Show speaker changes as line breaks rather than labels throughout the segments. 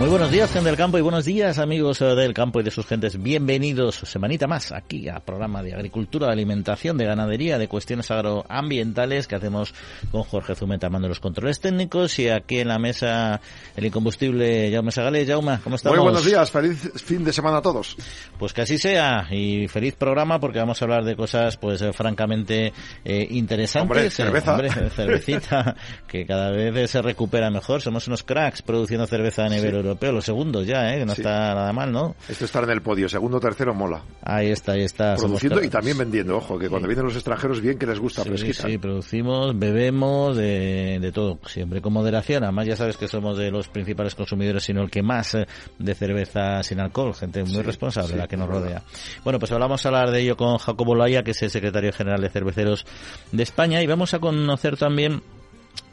Muy buenos días, gente del campo, y buenos días, amigos eh, del campo y de sus gentes. Bienvenidos semanita más aquí al programa de agricultura, de alimentación, de ganadería, de cuestiones agroambientales que hacemos con Jorge Zumeta, mando los controles técnicos y aquí en la mesa el incombustible Jaume Sagale. Jaume, ¿cómo estamos?
Muy buenos días, feliz fin de semana a todos.
Pues que así sea y feliz programa porque vamos a hablar de cosas pues eh, francamente eh, interesantes.
Hombre, cerveza.
hombre, cervecita, que cada vez se recupera mejor. Somos unos cracks produciendo cerveza a nivel europeo europeo, los segundos ya, ¿eh? que no
Sí.
está nada mal, ¿no?
Esto estar en el podio, segundo, tercero, mola.
Ahí está, ahí está.
Produciendo y también vendiendo, ojo, que cuando vienen los extranjeros bien que les gusta
Sí,
fresquita.
sí, producimos, bebemos, de, de todo, siempre con moderación. Además, ya sabes que somos de los principales consumidores, sino el que más eh, de cerveza sin alcohol, gente muy responsable la que nos
verdad.
rodea. Bueno, pues hablamos a hablar de ello con Jacobo Laya, que es el secretario general de Cerveceros de España, y vamos a conocer también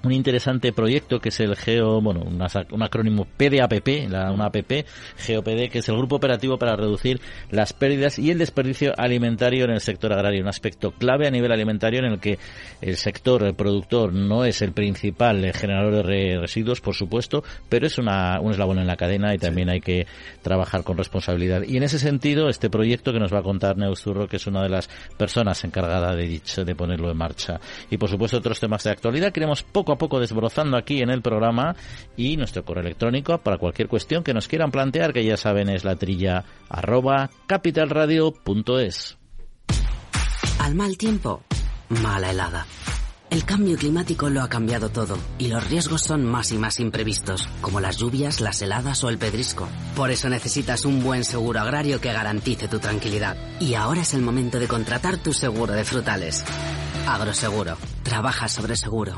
un interesante proyecto que es el Geo, bueno, un, acrónimo PDAPP, la, una APP, GeoPD, que es el Grupo Operativo para Reducir las Pérdidas y el Desperdicio Alimentario en el sector agrario. Un aspecto clave a nivel alimentario en el que el sector el productor no es el principal eh, generador de re- residuos, por supuesto, pero es una, un eslabón en la cadena y también hay que trabajar con responsabilidad. Y en ese sentido, este proyecto que nos va a contar Neus Zurro, que es una de las personas encargada de dicho, de ponerlo en marcha. Y por supuesto, otros temas de actualidad que iremos poco a poco desbrozando aquí en el programa y nuestro correo electrónico para cualquier cuestión que nos quieran plantear, que ya saben es la trilla arroba capitalradio.es.
Al mal tiempo, mala helada. El cambio climático lo ha cambiado todo y los riesgos son más y más imprevistos, como las lluvias, las heladas o el pedrisco. Por eso necesitas un buen seguro agrario que garantice tu tranquilidad. Y ahora es el momento de contratar tu seguro de frutales. Agroseguro. Trabaja sobre seguro.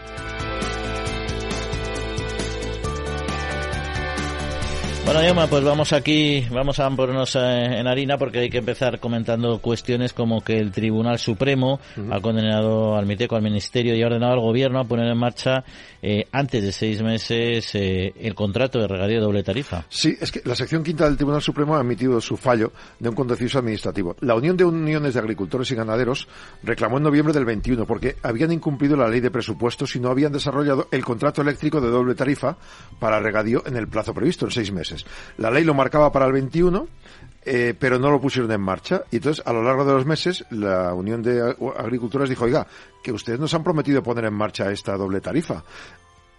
Bueno, Yoma, pues vamos aquí, vamos a ponernos en harina porque hay que empezar comentando cuestiones como que el Tribunal Supremo ha condenado al MITECO, al Ministerio y ha ordenado al Gobierno a poner en marcha eh, antes de seis meses eh, el contrato de regadío de doble tarifa.
Sí, es que la sección quinta del Tribunal Supremo ha emitido su fallo de un contencioso administrativo. La Unión de Uniones de Agricultores y Ganaderos reclamó en noviembre del 21 porque habían incumplido la ley de presupuestos y no habían desarrollado el contrato eléctrico de doble tarifa para regadío en el plazo previsto, en seis meses. La ley lo marcaba para el 21, eh, pero no lo pusieron en marcha. Y entonces, a lo largo de los meses, la Unión de Ag- Agricultores dijo, oiga, que ustedes nos han prometido poner en marcha esta doble tarifa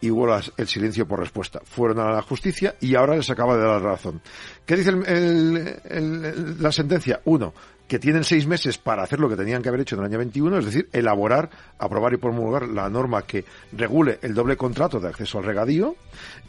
y hubo el silencio por respuesta. Fueron a la justicia y ahora les acaba de dar razón. ¿Qué dice el- la sentencia? Uno, que tienen seis meses para hacer lo que tenían que haber hecho en el año 21, es decir, elaborar, aprobar y promulgar la norma que regule el doble contrato de acceso al regadío.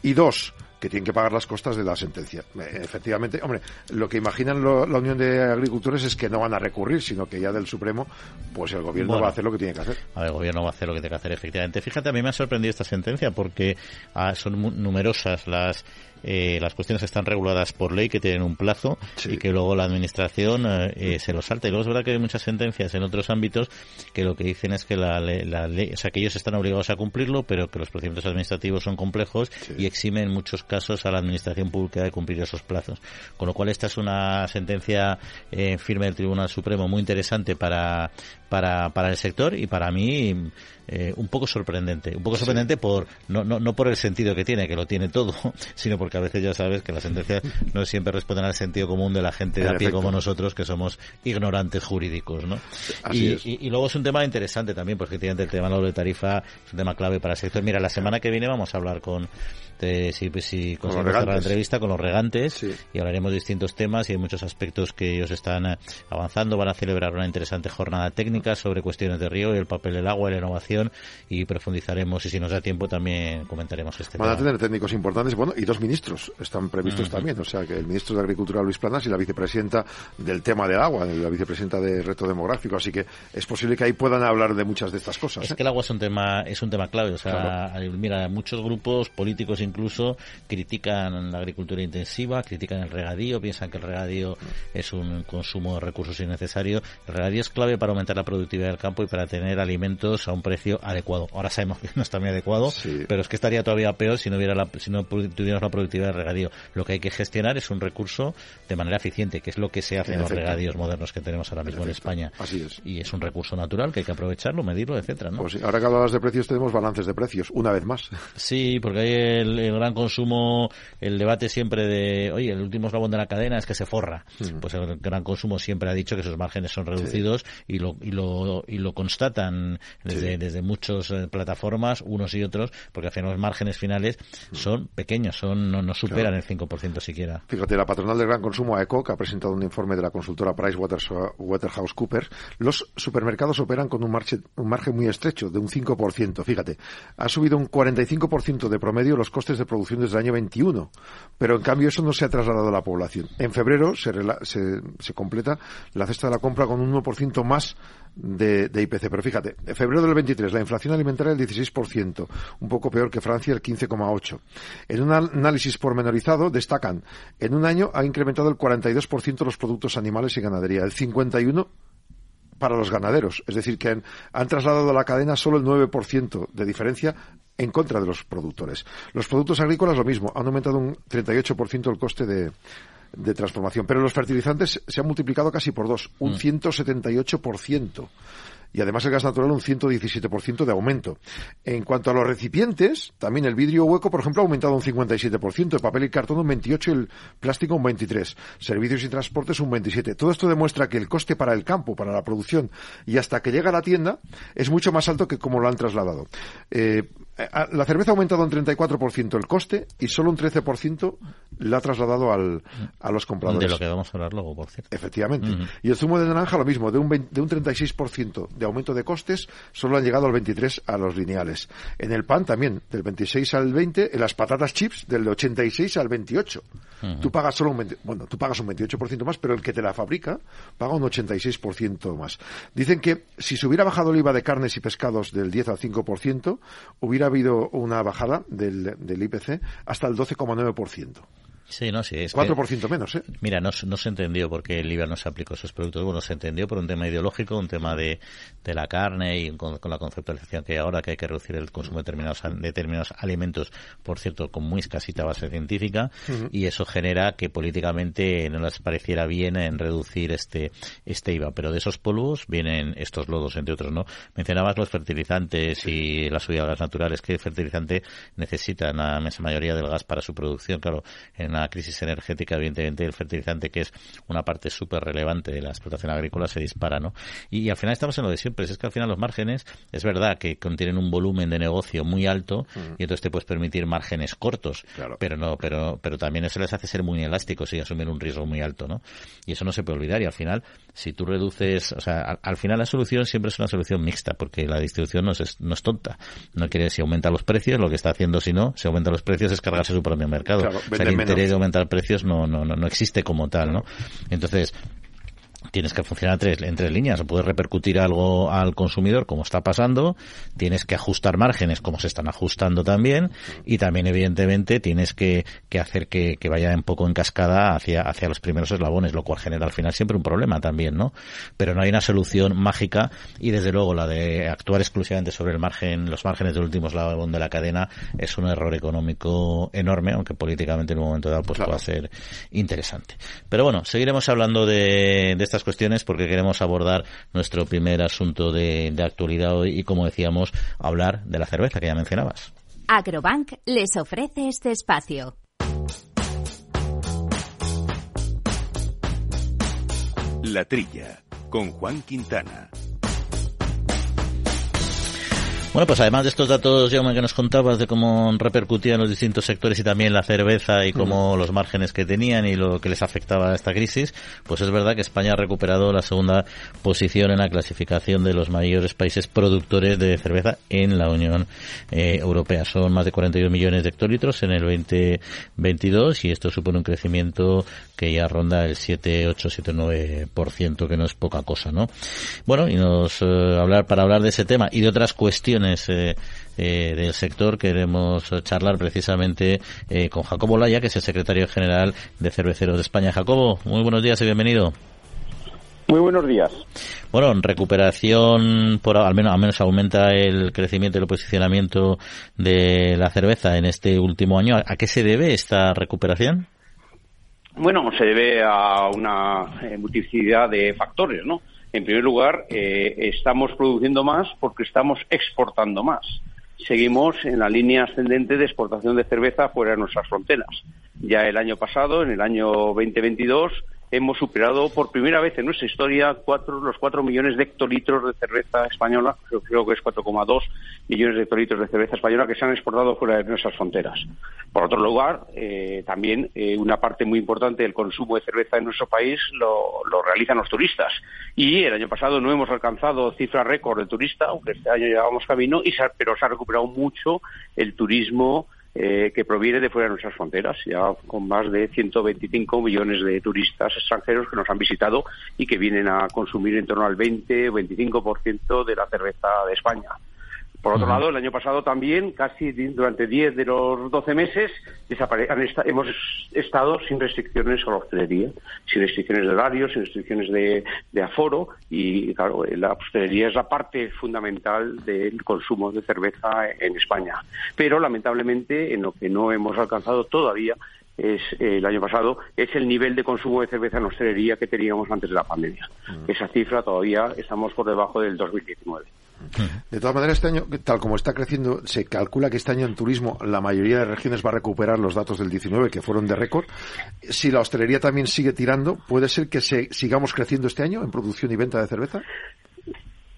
Y dos, que tienen que pagar las costas de la sentencia. Eh, Efectivamente, hombre, lo que imaginan lo- la Unión de Agricultores es que no van a recurrir, sino que ya del Supremo, pues el gobierno
Bueno.
va a hacer lo que tiene que hacer.
A ver, el gobierno va a hacer lo que tiene que hacer, efectivamente. Fíjate, a mí me ha sorprendido esta sentencia porque ah, son numerosas las eh, las cuestiones que están reguladas por ley que tienen un plazo
Sí.
y que luego la administración eh, eh, se lo salta. Y luego es verdad que hay muchas sentencias en otros ámbitos que lo que dicen es que la, la ley, o sea, que ellos están obligados a cumplirlo, pero que los procedimientos administrativos son complejos y eximen en muchos casos a la administración pública de cumplir esos plazos. Con lo cual esta es una sentencia eh, firme del Tribunal Supremo muy interesante para para, para el sector y para mí eh, un poco sorprendente. Un poco sorprendente por no, no, no por el sentido que tiene, que lo tiene todo, sino porque a veces ya sabes que las sentencias no siempre responden al sentido común de la gente de a pie como nosotros, que somos ignorantes jurídicos, ¿no? Y, y- y luego es un tema interesante también, porque efectivamente el tema de la tarifa es un tema clave para el sector. Mira, la semana que viene vamos a hablar con de si, si conseguimos cerrar la entrevista con los regantes
Sí.
y hablaremos de distintos temas y hay muchos aspectos que ellos están eh, avanzando. Van a celebrar una interesante jornada técnica sobre cuestiones de río y el papel del agua y la innovación y profundizaremos y si nos da tiempo también comentaremos este
Van a
tema.
tener técnicos importantes, bueno, y dos ministros están previstos también, o sea, que el ministro de Agricultura Luis Planas y la vicepresidenta del tema del agua, la vicepresidenta de reto demográfico, así que es posible que ahí puedan hablar de muchas de estas cosas.
Es
¿eh?
que el agua es un tema es un tema clave, o sea, mira, muchos grupos políticos incluso critican la agricultura intensiva, critican el regadío, piensan que el regadío es un consumo de recursos innecesario. El regadío es clave para aumentar la la productividad del campo y para tener alimentos a un precio adecuado. Ahora sabemos que no está muy adecuado, pero es que estaría todavía peor si no hubiera la, si no tuviéramos la productividad del regadío. Lo que hay que gestionar es un recurso de manera eficiente, que es lo que se hace en, los regadíos modernos que tenemos ahora mismo en, España.
Así es.
Y es un recurso natural que hay que aprovecharlo, medirlo, etcétera, ¿no?
Pues ahora que hablabas de precios tenemos balances de precios, una vez más.
Sí, porque hay el, gran consumo, el debate siempre de, oye, el último eslabón de la cadena es que se forra. Mm. Pues el gran consumo siempre ha dicho que sus márgenes son reducidos y, lo, y, lo, y lo constatan desde, desde muchas eh, plataformas, unos y otros, porque al final los márgenes finales mm. son pequeños, son no, no superan el 5% siquiera.
Fíjate, la patronal del gran consumo, AECO, que ha presentado un informe de la consultora PricewaterhouseCoopers, los supermercados operan con un, margen, un margen muy estrecho, de un 5%. Fíjate, ha subido un 45% de promedio los costes de producción desde el año 21, pero en cambio eso no se ha trasladado a la población. En febrero se, se, se completa la cesta de la compra con un 1% más de, IPC. Pero fíjate, en febrero del 23 la inflación alimentaria el 16%, un poco peor que Francia el 15,8%. En un análisis pormenorizado destacan, en un año ha incrementado el 42% los productos animales y ganadería, el 51% para los ganaderos. Es decir, que han, trasladado a la cadena solo el 9% de diferencia en contra de los productores. Los productos agrícolas lo mismo, han aumentado un 38% el coste de, de transformación. Pero los fertilizantes se han multiplicado casi por dos, un 178%. Mm. Y además el gas natural un 117% de aumento. En cuanto a los recipientes, también el vidrio hueco, por ejemplo, ha aumentado un 57%, el papel y cartón un 28% y el plástico un 23%. Servicios y transportes un 27%. Todo esto demuestra que el coste para el campo, para la producción y hasta que llega a la tienda es mucho más alto que como lo han trasladado. Eh, la cerveza ha aumentado un 34% el coste y solo un 13% la ha trasladado al, a los compradores.
De lo que vamos a hablar luego, por cierto.
Efectivamente. Y el zumo de naranja lo mismo, de un, de un 36% de aumento de costes, solo han llegado al 23% a los lineales. En el pan también, del 26 al 20, en las patatas chips, del 86 al 28. Tú pagas solo un bueno, tú pagas un 28% más, pero el que te la fabrica paga un 86% más. Dicen que si se hubiera bajado el IVA de carnes y pescados del 10 al 5%, hubiera habido una bajada del, del IPC hasta el 12,9%.
Sí, no, sí. Es
4% menos, ¿eh?
Mira, no, no se entendió por qué el IVA no se aplicó a esos productos. Bueno, se entendió por un tema ideológico, un tema de, de la carne y con, la conceptualización que hay ahora que hay que reducir el consumo de determinados, determinados alimentos, por cierto, con muy escasita base científica, y eso genera que políticamente no les pareciera bien en reducir este, este IVA. Pero de esos polvos vienen estos lodos, entre otros, ¿no? Mencionabas los fertilizantes y la subida de gas naturales, que el fertilizante necesita la inmensa mayoría del gas para su producción. Claro, en una crisis energética, evidentemente el fertilizante, que es una parte súper relevante de la explotación agrícola, se dispara, ¿no? Y, al final estamos en lo de siempre. Es que al final los márgenes, es verdad que contienen un volumen de negocio muy alto y entonces te puedes permitir márgenes cortos, pero no, pero, pero también eso les hace ser muy elásticos y asumir un riesgo muy alto, ¿no? Y eso no se puede olvidar. Y al final, si tú reduces, o sea, al, final la solución siempre es una solución mixta, porque la distribución no es, no es tonta. No quiere si aumenta los precios, lo que está haciendo si no, si aumenta los precios es cargarse su propio mercado de aumentar precios no, no, no, no existe como tal, ¿no? Entonces, tienes que funcionar en tres líneas. O puedes repercutir algo al consumidor, como está pasando, tienes que ajustar márgenes, como se están ajustando también, y también, evidentemente, tienes que, que hacer que, que, vaya un poco en cascada hacia, hacia los primeros eslabones, lo cual genera al final siempre un problema también, ¿no? Pero no hay una solución mágica, y desde luego la de actuar exclusivamente sobre el margen, los márgenes del último eslabón de la cadena es un error económico enorme, aunque políticamente en un momento dado pues pueda ser interesante. Pero bueno, seguiremos hablando de, de estas cuestiones porque queremos abordar nuestro primer asunto de, de actualidad hoy y, como decíamos, hablar de la cerveza que ya mencionabas.
Agrobank les ofrece este espacio.
La Trilla, con Juan Quintana.
Bueno, pues además de estos datos, Jaume, que nos contabas de cómo repercutían los distintos sectores y también la cerveza y cómo los márgenes que tenían y lo que les afectaba a esta crisis, pues es verdad que España ha recuperado la segunda posición en la clasificación de los mayores países productores de cerveza en la Unión eh, Europea. Son más de 42 millones de hectolitros en el 2022 y esto supone un crecimiento que ya ronda el 7, 8, 7, 9%, que no es poca cosa, ¿no? Bueno, y nos eh, hablar para hablar de ese tema y de otras cuestiones eh, eh, del sector queremos charlar precisamente eh, con Jacobo Laya, que es el secretario general de Cerveceros de España. Jacobo, muy buenos días y bienvenido.
Muy buenos días.
Bueno, recuperación, por, al, menos, al menos aumenta el crecimiento y el posicionamiento de la cerveza en este último año. ¿A qué se debe esta recuperación?
Bueno, se debe a una eh, multiplicidad de factores, ¿no? En primer lugar, eh, estamos produciendo más porque estamos exportando más. Seguimos en la línea ascendente de exportación de cerveza fuera de nuestras fronteras. Ya el año pasado, en el año 2022, hemos superado por primera vez en nuestra historia cuatro, los 4 millones de hectolitros de cerveza española, creo, que es 4,2 millones de hectolitros de cerveza española que se han exportado fuera de nuestras fronteras. Por otro lugar, eh, también eh, una parte muy importante del consumo de cerveza en nuestro país lo, realizan los turistas. Y el año pasado no hemos alcanzado cifra récord de turista, aunque este año llevamos camino, y pero se ha recuperado mucho el turismo eh, que proviene de fuera de nuestras fronteras, ya con más de 125 millones de turistas extranjeros que nos han visitado y que vienen a consumir en torno al 20 o 25% de la cerveza de España. Por otro lado, el año pasado también, casi durante 10 de los 12 meses, hemos estado sin restricciones a la hostelería, sin restricciones de horarios, sin restricciones de, aforo, y claro, la hostelería es la parte fundamental del consumo de cerveza en España. Pero lamentablemente, en lo que no hemos alcanzado todavía es el año pasado es el nivel de consumo de cerveza en hostelería que teníamos antes de la pandemia. Esa cifra todavía estamos por debajo del 2019.
De todas maneras, este año, tal como está creciendo, se calcula que este año en turismo la mayoría de regiones va a recuperar los datos del 19, que fueron de récord. Si la hostelería también sigue tirando, ¿puede ser que se, sigamos creciendo este año en producción y venta de cerveza?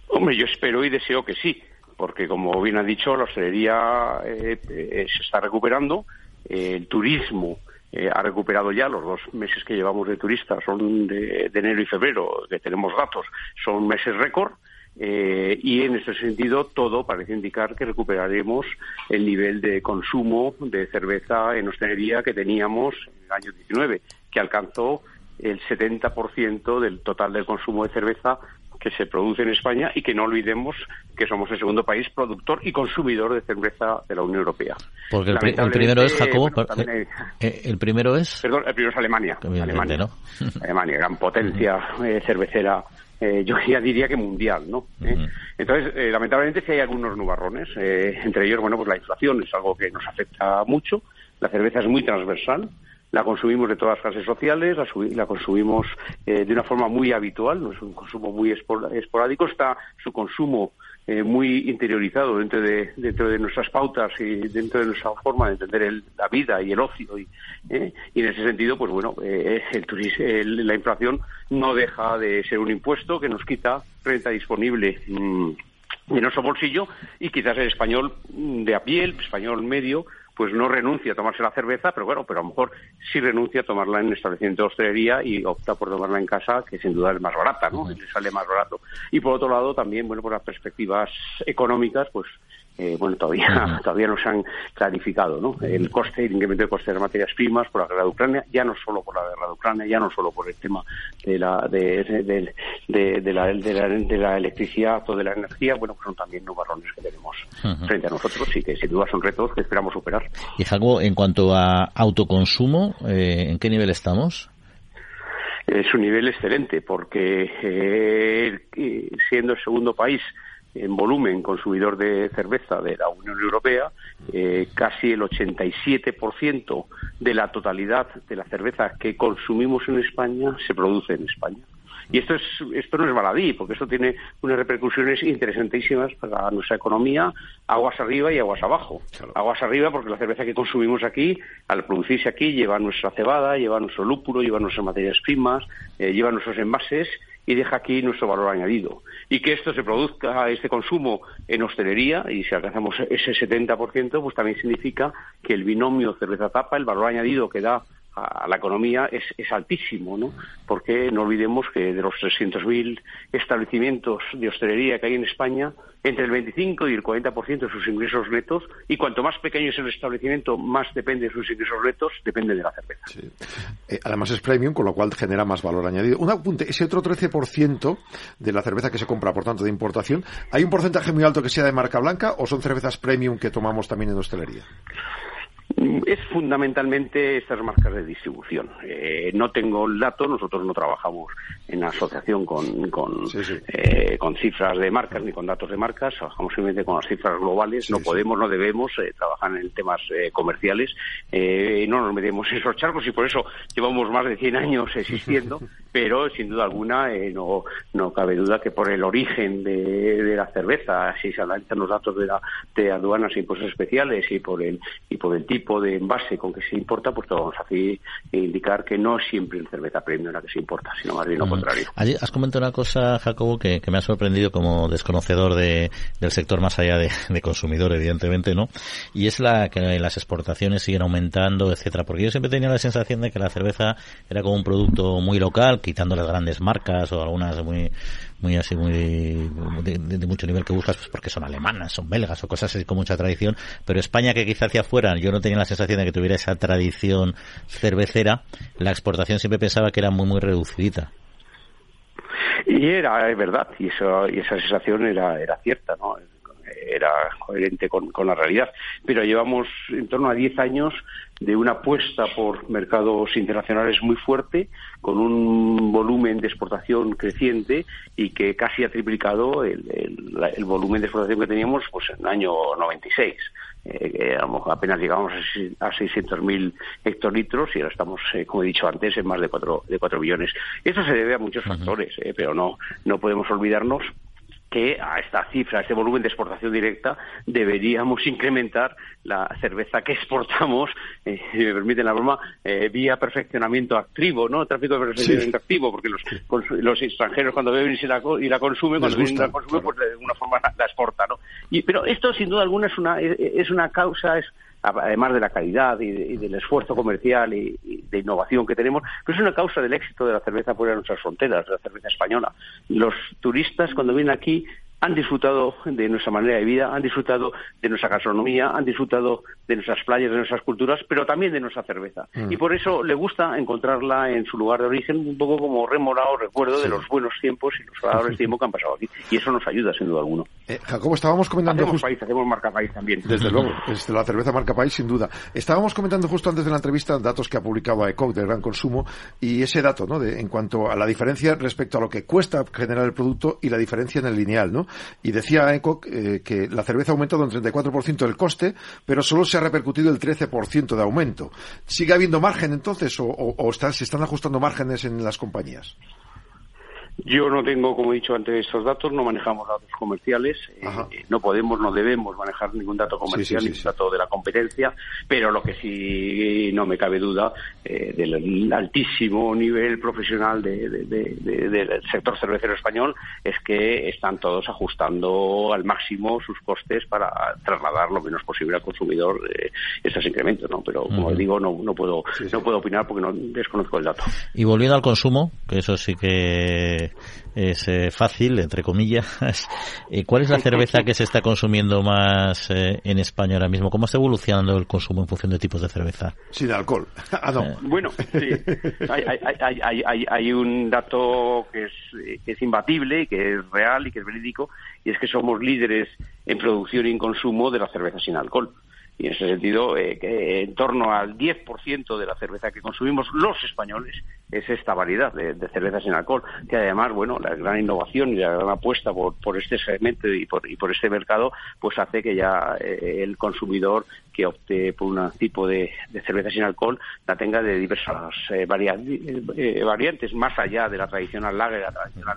Hombre, yo espero y deseo que sí, porque como bien ha dicho, la hostelería eh, eh, se está recuperando, el turismo eh, ha recuperado ya los dos meses que llevamos de turistas, son de enero y febrero, que tenemos datos, son meses récord eh, y en ese sentido, todo parece indicar que recuperaremos el nivel de consumo de cerveza en hostelería que teníamos en el año 19, que alcanzó el 70% del total del consumo de cerveza que se produce en España y que no olvidemos que somos el segundo país productor y consumidor de cerveza de la Unión Europea.
Porque el, primero es Jacobo. Eh, eh, el primero es.
Perdón, el primero es Alemania. Alemania, ¿no? Alemania, gran potencia cervecera eh, yo ya diría que mundial, ¿no? ¿Eh? Entonces, eh, lamentablemente sí hay algunos nubarrones, entre ellos, bueno, pues la inflación es algo que nos afecta mucho, la cerveza es muy transversal, la consumimos de todas las clases sociales, la, consumimos de una forma muy habitual, no es un consumo muy esporádico, está su consumo eh, muy interiorizado dentro de, dentro de nuestras pautas y dentro de nuestra forma de entender la vida y el ocio. Y, eh, y en ese sentido, pues bueno, eh, el, la inflación no deja de ser un impuesto que nos quita renta disponible. Mm, en nuestro bolsillo y quizás el español de a pie, el español medio, pues no renuncia a tomarse la cerveza, pero bueno, pero a lo mejor sí renuncia a tomarla en establecimiento de hostelería y opta por tomarla en casa, que sin duda es más barata, ¿no? Le sale más barato. Y por otro lado, también, bueno, por las perspectivas económicas, pues eh, bueno, todavía, todavía no se han clarificado, ¿no? El coste, el incremento de coste de las materias primas por la guerra de Ucrania, ya no solo por la guerra de Ucrania, ya no solo por el tema de la, de, de, la, de, la, electricidad o de la energía, bueno, pues son también nubarrones que tenemos frente a nosotros y que sin duda son retos que esperamos superar.
Y Jaco, en cuanto a autoconsumo, eh, ¿en qué nivel estamos?
Es un nivel excelente porque eh, siendo el segundo país en volumen consumidor de cerveza de la Unión Europea, eh, casi el 87% de la totalidad de la cerveza que consumimos en España se produce en España. Y esto, es, esto no es baladí, porque esto tiene unas repercusiones interesantísimas para nuestra economía, aguas arriba y aguas abajo. Aguas arriba porque la cerveza que consumimos aquí, al producirse aquí, lleva nuestra cebada, lleva nuestro lúpulo, lleva nuestras materias primas, eh, lleva nuestros envases y deja aquí nuestro valor añadido. Y que esto se produzca, este consumo en hostelería, y si alcanzamos ese 70%, pues también significa que el binomio cerveza-tapa, el valor añadido que da a la economía es, es, altísimo, ¿no? Porque no olvidemos que de los 300.000 establecimientos de hostelería que hay en España, entre el 25 y el 40% de sus ingresos netos, y cuanto más pequeño es el establecimiento, más depende de sus ingresos netos, depende de la cerveza.
Eh, además es premium, con lo cual genera más valor añadido. Un apunte, ese otro 13% de la cerveza que se compra, por tanto, de importación, ¿hay un porcentaje muy alto que sea de marca blanca o son cervezas premium que tomamos también en hostelería?
Es fundamentalmente estas marcas de distribución. Eh, no tengo el dato, nosotros no trabajamos en asociación con, con, eh, con, cifras de marcas ni con datos de marcas, trabajamos simplemente con las cifras globales. no podemos, no debemos eh, trabajar en temas comerciales. no nos metemos en esos charcos y por eso llevamos más de 100 años existiendo, pero sin duda alguna no, no cabe duda que por el origen de, la cerveza, si se analizan los datos de, la, de aduanas e impuestos especiales y por el, y por el tipo de envase con que se importa, pues todo vamos a indicar que no siempre en cerveza premium la que se importa, sino más bien lo mm. contrario.
has comentado una cosa, Jacobo, que, me ha sorprendido como desconocedor de, del sector más allá de, consumidor, evidentemente, ¿no? Y es la que las exportaciones siguen aumentando, etcétera, porque yo siempre tenía la sensación de que la cerveza era como un producto muy local, quitando las grandes marcas o algunas muy muy así, muy de, mucho nivel que buscas, pues porque son alemanas, son belgas o cosas así con mucha tradición, pero España que quizá hacia afuera, yo no tenía la sensación de que tuviera esa tradición cervecera, la exportación siempre pensaba que era muy, muy reducidita.
Y era, es verdad, y, eso, y esa sensación era, era cierta, ¿no? Era coherente con, con la realidad. Pero llevamos en torno a 10 años de una apuesta por mercados internacionales muy fuerte, con un volumen de exportación creciente y que casi ha triplicado el, el, volumen de exportación que teníamos pues en el año 96. Eh, apenas llegamos a 600.000 hectolitros y ahora estamos, eh, como he dicho antes, en más de 4, de 4 millones. Esto se debe a muchos factores, eh, pero no, no podemos olvidarnos que a esta cifra, a este volumen de exportación directa, deberíamos incrementar la cerveza que exportamos, eh, si me permiten la broma, eh, vía perfeccionamiento activo, ¿no? Tráfico de perfeccionamiento activo, porque los, los extranjeros cuando beben y, la, y la consumen, cuando vienen y la consumen, pues de alguna forma la, exportan, ¿no? Y, pero esto, sin duda alguna, es una, es una causa, es además de la calidad y, del esfuerzo comercial y, de innovación que tenemos, que es una causa del éxito de la cerveza fuera de nuestras fronteras, de la cerveza española. Los turistas cuando vienen aquí han disfrutado de nuestra manera de vida, han disfrutado de nuestra gastronomía, han disfrutado de nuestras playas, de nuestras culturas, pero también de nuestra cerveza. Mm. Y por eso le gusta encontrarla en su lugar de origen, un poco como remorado recuerdo de los buenos tiempos y los agradables tiempos que han pasado aquí. Y eso nos ayuda, sin duda alguna.
Eh, Jacobo, estábamos comentando...
Hacemos país, hacemos marca país también.
Desde luego, es la cerveza marca país, sin duda. Estábamos comentando justo antes de la entrevista datos que ha publicado ECOC del gran consumo y ese dato, ¿no?, de, en cuanto a la diferencia respecto a lo que cuesta generar el producto y la diferencia en el lineal, ¿no? Y decía ECOC eh, que la cerveza ha aumentado un 34% el coste, pero solo se ha repercutido el 13% de aumento. ¿Sigue habiendo margen entonces o, se están ajustando márgenes en las compañías?
Yo no tengo, como he dicho antes, estos datos, no manejamos datos comerciales, eh, no podemos, no debemos manejar ningún dato comercial, ningún dato de la competencia, pero lo que sí no me cabe duda eh, del altísimo nivel profesional del sector cervecero español es que están todos ajustando al máximo sus costes para trasladar lo menos posible al consumidor eh, estos incrementos, ¿no? Pero como digo, no, no puedo no puedo opinar porque no desconozco el dato.
Y volviendo al consumo, que eso sí que es eh, fácil, entre comillas. Eh, ¿Cuál es la cerveza que se está consumiendo más eh, en España ahora mismo? ¿Cómo está evolucionando el consumo en función de tipos de cerveza?
Sin alcohol. Ah,
bueno, sí. Hay, un dato que es, que es imbatible, que es real y que es verídico, y es que somos líderes en producción y en consumo de la cerveza sin alcohol. Y en ese sentido, eh, que en torno al 10% de la cerveza que consumimos los españoles es esta variedad de, cerveza sin alcohol, que además, bueno, la gran innovación y la gran apuesta por, por este segmento y por, y por este mercado, pues hace que ya eh, el consumidor que opte por un tipo de, cerveza sin alcohol la tenga de diversas eh, variantes, más allá de la tradicional lager, la tradicional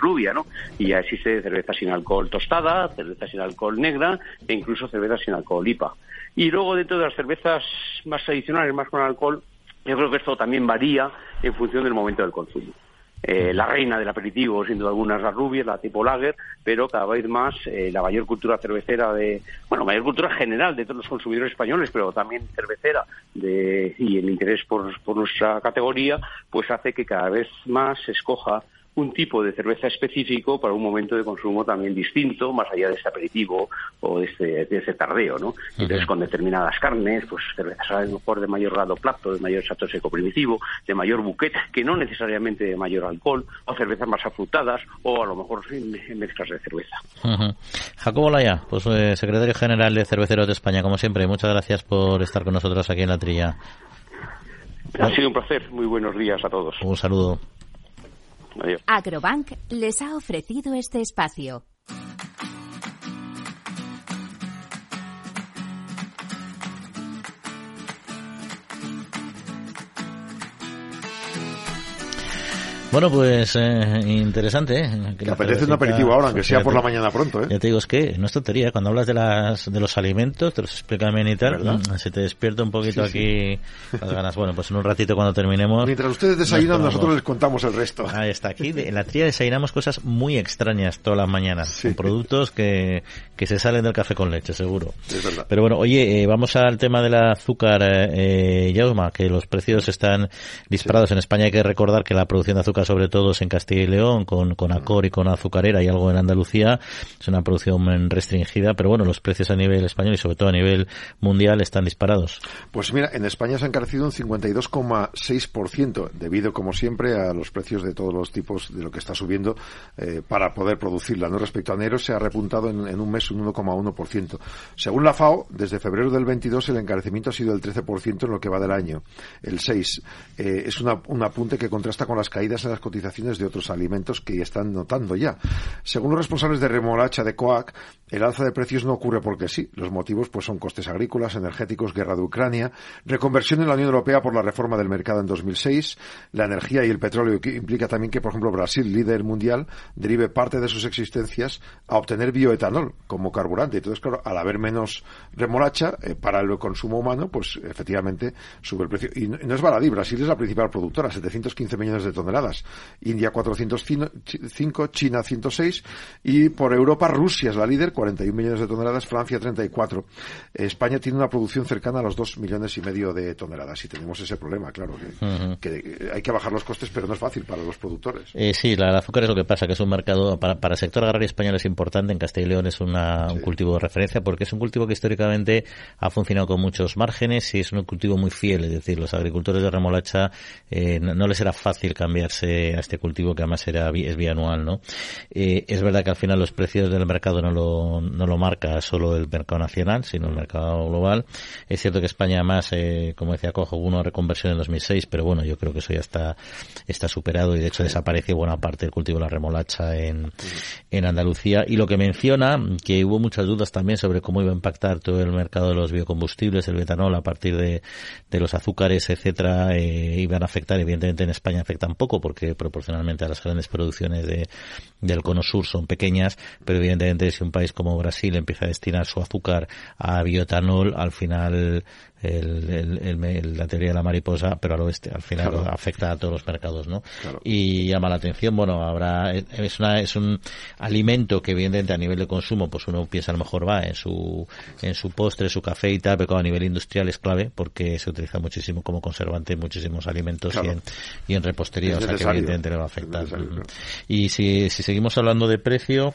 rubia, ¿no? Y ya existe cerveza sin alcohol tostada, cerveza sin alcohol negra e incluso cerveza sin alcohol IPA. Y luego dentro de las cervezas más tradicionales, más con alcohol, yo creo que esto también varía en función del momento del consumo. Eh, la reina del aperitivo, sin duda alguna, es la rubia, la tipo lager, pero cada vez más eh, la mayor cultura cervecera de, bueno, mayor cultura general de todos los consumidores españoles, pero también cervecera de, y el interés por nuestra categoría, pues hace que cada vez más se escoja un tipo de cerveza específico para un momento de consumo también distinto, más allá de este aperitivo o de este, de este tardeo, ¿no? Entonces, con determinadas carnes, pues cervezas a lo mejor de mayor grado plato, de mayor sato seco primitivo, de mayor buquete, que no necesariamente de mayor alcohol, o cervezas más afrutadas, o a lo mejor mezclas de cerveza.
Jacobo Laya, pues eh, secretario general de Cerveceros de España, como siempre, muchas gracias por estar con nosotros aquí en la trilla.
Ha sido un placer. Muy buenos días a todos.
Un saludo.
Agrobank les ha ofrecido este espacio.
Bueno, pues eh, interesante. ¿eh?
Que apetece un aperitivo ahora, aunque sea por la mañana pronto. ¿eh?
Ya te digo, es que no es tontería. Cuando hablas de, las, de los alimentos, te los explica bien y tal, mm, se te despierta un poquito aquí las ganas. Bueno, pues en un ratito cuando terminemos.
Mientras ustedes desayunan, nosotros les contamos el resto.
Ahí está. Aquí en la tría desayunamos cosas muy extrañas todas las mañanas. Con productos que, que se salen del café con leche, seguro.
Es verdad.
Pero bueno, oye, eh, vamos al tema del azúcar, eh, Yauma, que los precios están disparados en España. Hay que recordar que la producción de azúcar sobre todo en Castilla y León, con, con Acor y con Azucarera y algo en Andalucía. Es una producción restringida, pero bueno, los precios a nivel español y sobre todo a nivel mundial están disparados.
Pues mira, en España se han encarecido un 52,6% debido, como siempre, a los precios de todos los tipos de lo que está subiendo eh, para poder producirla. ¿no? Respecto a enero se ha repuntado en, en un mes un 1,1%. Según la FAO, desde febrero del 22 el encarecimiento ha sido del 13% en lo que va del año. El 6 eh, es una, un apunte que contrasta con las caídas en las cotizaciones de otros alimentos que están notando ya. Según los responsables de remolacha de COAC, el alza de precios no ocurre porque sí. Los motivos pues son costes agrícolas, energéticos, guerra de Ucrania, reconversión en la Unión Europea por la reforma del mercado en 2006, la energía y el petróleo que implica también que, por ejemplo, Brasil, líder mundial, derive parte de sus existencias a obtener bioetanol como carburante. Entonces, claro, al haber menos remolacha eh, para el consumo humano, pues efectivamente sube el precio. Y no es baladí, Brasil es la principal productora, 715 millones de toneladas. India 405, China 106 y por Europa Rusia es la líder, 41 millones de toneladas, Francia 34. España tiene una producción cercana a los 2 millones y medio de toneladas y tenemos ese problema, claro, que, hay que bajar los costes, pero no es fácil para los productores.
Eh, sí, la, el azúcar es lo que pasa, que es un mercado, para, para el sector agrario español es importante, en Castilla y León es una, un cultivo de referencia porque es un cultivo que históricamente ha funcionado con muchos márgenes y es un cultivo muy fiel, es decir, los agricultores de remolacha eh, no, no les era fácil cambiarse a este cultivo que además era, es bianual, ¿no? Eh, es verdad que al final los precios del mercado no lo, no lo marca solo el mercado nacional, sino el mercado global. Es cierto que España además, eh, como decía Cojo, hubo una reconversión en 2006, pero bueno, yo creo que eso ya está, está superado y de hecho desapareció buena parte del cultivo de la remolacha en, en Andalucía. Y lo que menciona, que hubo muchas dudas también sobre cómo iba a impactar todo el mercado de los biocombustibles, el betanol a partir de, de los azúcares, etcétera, eh, iban a afectar, evidentemente en España afectan poco porque proporcionalmente a las grandes producciones de, del cono sur son pequeñas, pero evidentemente si un país como Brasil empieza a destinar su azúcar a bioetanol, al final el, la teoría de la mariposa, pero al oeste, al final afecta a todos los mercados, ¿no? Y llama la atención, bueno, habrá, es una, es un alimento que evidentemente a nivel de consumo, pues uno piensa a lo mejor va en su, en su postre, su café y tal, pero a nivel industrial es clave porque se utiliza muchísimo como conservante en muchísimos alimentos y, en, y en repostería, o sea que evidentemente le va a afectar. Y si, si seguimos hablando de precio,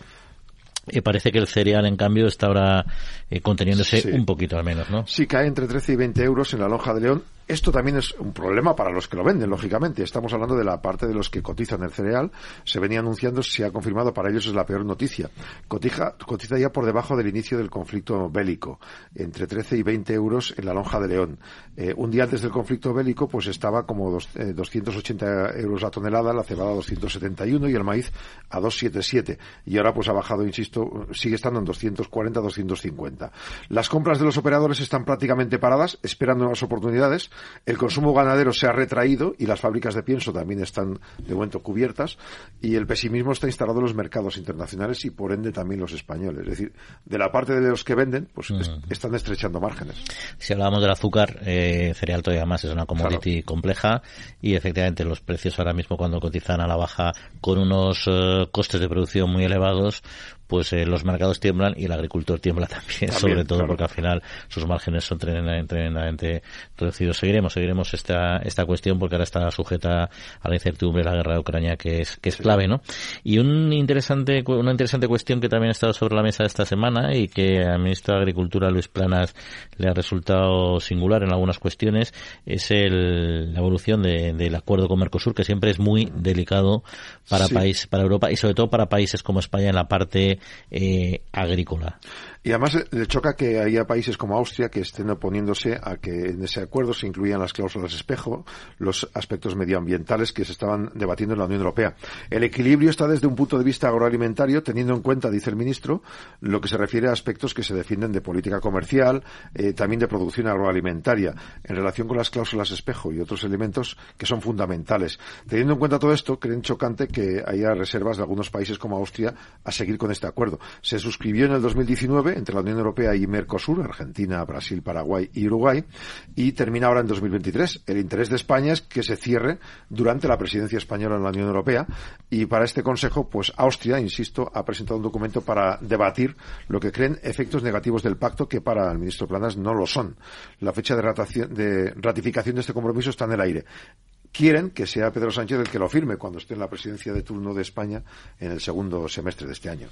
y parece que el cereal, en cambio, está ahora eh, conteniéndose un poquito al menos, ¿no?
Sí, cae entre 13 y 20 euros en la lonja de León esto también es un problema para los que lo venden, lógicamente. Estamos hablando de la parte de los que cotizan el cereal. Se venía anunciando, se ha confirmado, para ellos es la peor noticia. Cotiza, cotiza ya por debajo del inicio del conflicto bélico, entre 13 y 20 euros en la lonja de León. Eh, un día antes del conflicto bélico, pues estaba como dos, 280 eh, euros la tonelada, la cebada 271 y el maíz a 277. Y ahora pues ha bajado, insisto, sigue estando en 240, 250. Las compras de los operadores están prácticamente paradas, esperando nuevas oportunidades el consumo ganadero se ha retraído y las fábricas de pienso también están de momento cubiertas y el pesimismo está instalado en los mercados internacionales y por ende también los españoles. Es decir, de la parte de los que venden, pues mm. están estrechando márgenes.
Si hablábamos del azúcar, eh, cereal todavía más es una commodity compleja y efectivamente los precios ahora mismo cuando cotizan a la baja con unos eh, costes de producción muy elevados, pues eh, los mercados tiemblan y el agricultor tiembla también, sobre todo porque al final sus márgenes son tremendamente reducidos. Seguiremos, seguiremos esta, esta cuestión porque ahora está sujeta a la incertidumbre de la guerra de Ucrania que es, que es clave, ¿no? Y un interesante, una interesante cuestión que también ha estado sobre la mesa esta semana y que al ministro de Agricultura Luis Planas le ha resultado singular en algunas cuestiones es el, la evolución del acuerdo con Mercosur que siempre es muy delicado para país, para Europa y sobre todo para países como España en la parte eh, agrícola.
Y además eh, le choca que haya países como Austria que estén oponiéndose a que en ese acuerdo se incluyan las cláusulas espejo, los aspectos medioambientales que se estaban debatiendo en la Unión Europea. El equilibrio está desde un punto de vista agroalimentario, teniendo en cuenta, dice el ministro, lo que se refiere a aspectos que se defienden de política comercial, eh, también de producción agroalimentaria, en relación con las cláusulas espejo y otros elementos que son fundamentales. Teniendo en cuenta todo esto, creen chocante que haya reservas de algunos países como Austria a seguir con este acuerdo. Se suscribió en el 2019 entre la Unión Europea y Mercosur, Argentina, Brasil, Paraguay y Uruguay, y termina ahora en 2023. El interés de España es que se cierre durante la presidencia española en la Unión Europea y para este Consejo, pues Austria, insisto, ha presentado un documento para debatir lo que creen efectos negativos del pacto que para el ministro Planas no lo son. La fecha de, ratificación de este compromiso está en el aire quieren que sea Pedro Sánchez el que lo firme cuando esté en la presidencia de turno de España en el segundo semestre de este año.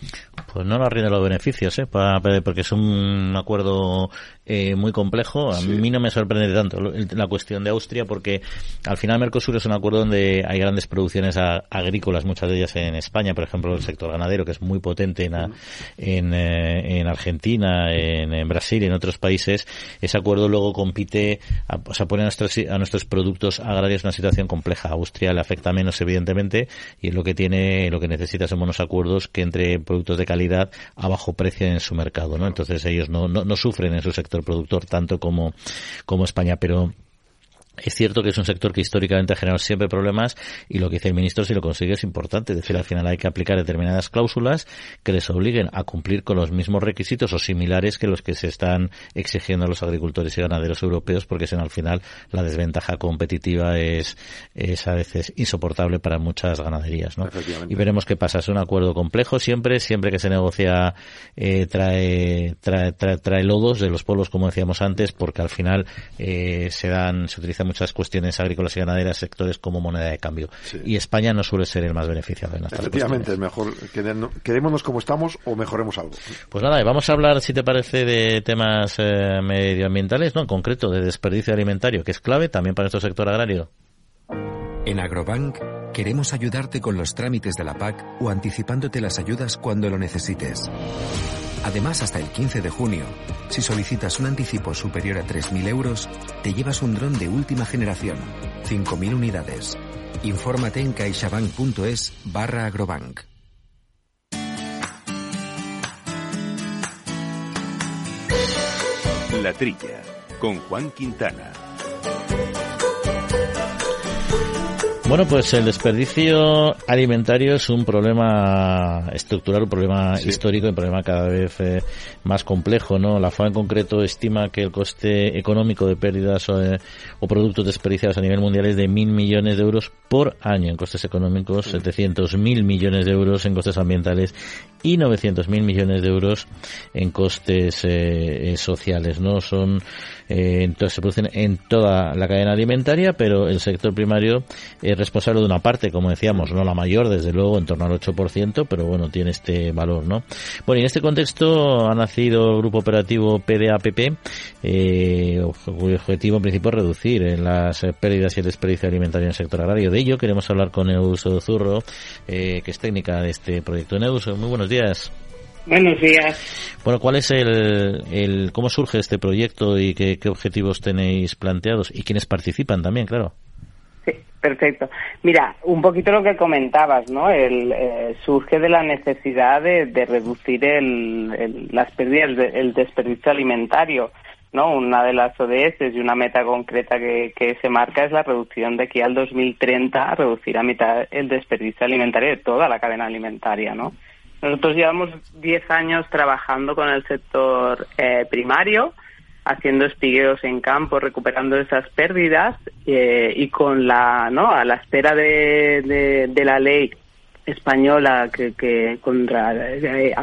Pues no nos rinde los beneficios, ¿eh? porque es un acuerdo eh, muy complejo. A mí no me sorprende tanto la cuestión de Austria porque al final Mercosur es un acuerdo donde hay grandes producciones agrícolas, muchas de ellas en España, por ejemplo el sector ganadero que es muy potente en, en, eh, en, Argentina, en, Brasil y en otros países. Ese acuerdo luego compite, o sea, pone a nuestros, a nuestros productos agrarios en una situación compleja. Austria le afecta menos evidentemente y es lo que tiene, lo que necesita son buenos acuerdos que entre productos de calidad a bajo precio en su mercado, ¿no? Entonces ellos no, no, no sufren en su sector productor tanto como, como España, pero es cierto que es un sector que históricamente ha generado siempre problemas y lo que dice el ministro si lo consigue es importante. Es decir, al final hay que aplicar determinadas cláusulas que les obliguen a cumplir con los mismos requisitos o similares que los que se están exigiendo a los agricultores y ganaderos europeos porque al final la desventaja competitiva es, es a veces insoportable para muchas ganaderías. ¿no? Y veremos qué pasa. Es un acuerdo complejo siempre, siempre que se negocia eh, trae, trae, trae, lodos de los pueblos como decíamos antes porque al final eh, se dan, se utilizan muchas cuestiones agrícolas y ganaderas, sectores como moneda de cambio. Y España no suele ser el más beneficiado en estas
Efectivamente, mejor quedémonos como estamos o mejoremos algo.
Pues nada, vamos a hablar, si te parece, de temas eh, medioambientales, no en concreto de desperdicio alimentario, que es clave también para nuestro sector agrario.
En Agrobank queremos ayudarte con los trámites de la PAC o anticipándote las ayudas cuando lo necesites. Además, hasta el 15 de junio, si solicitas un anticipo superior a 3.000 euros, te llevas un dron de última generación, 5.000 unidades. Infórmate en caixabank.es barra agrobank.
La Trilla, con Juan Quintana.
Bueno, pues el desperdicio alimentario es un problema estructural, un problema histórico, un problema cada vez eh, más complejo, ¿no? La FAO en concreto estima que el coste económico de pérdidas eh, o, productos desperdiciados a nivel mundial es de mil millones de euros por año. En costes económicos, setecientos mil millones de euros. En costes ambientales y novecientos mil millones de euros en costes eh, sociales, ¿no? Son entonces se producen en toda la cadena alimentaria, pero el sector primario es responsable de una parte, como decíamos, no la mayor, desde luego, en torno al 8%, pero bueno, tiene este valor, ¿no? Bueno, y en este contexto ha nacido el grupo operativo PDAPP, eh, cuyo objetivo en principio es reducir eh, las pérdidas y el desperdicio alimentario en el sector agrario. De ello queremos hablar con Euso Zurro, eh, que es técnica de este proyecto. Neuso, muy buenos días.
Buenos días.
Bueno, ¿cuál es el, el cómo surge este proyecto y qué, qué objetivos tenéis planteados y quiénes participan también, claro?
Perfecto. Mira, un poquito lo que comentabas, ¿no? El, eh, surge de la necesidad de, reducir el, las pérdidas, el desperdicio alimentario, ¿no? Una de las ODS y una meta concreta que, que se marca es la reducción de aquí al 2030, reducir a mitad el desperdicio alimentario de toda la cadena alimentaria, ¿no? Nosotros llevamos 10 años trabajando con el sector eh, primario, haciendo espigueos en campo, recuperando esas pérdidas eh, y con la, ¿no? A la espera de, de, la ley española que, que contra eh,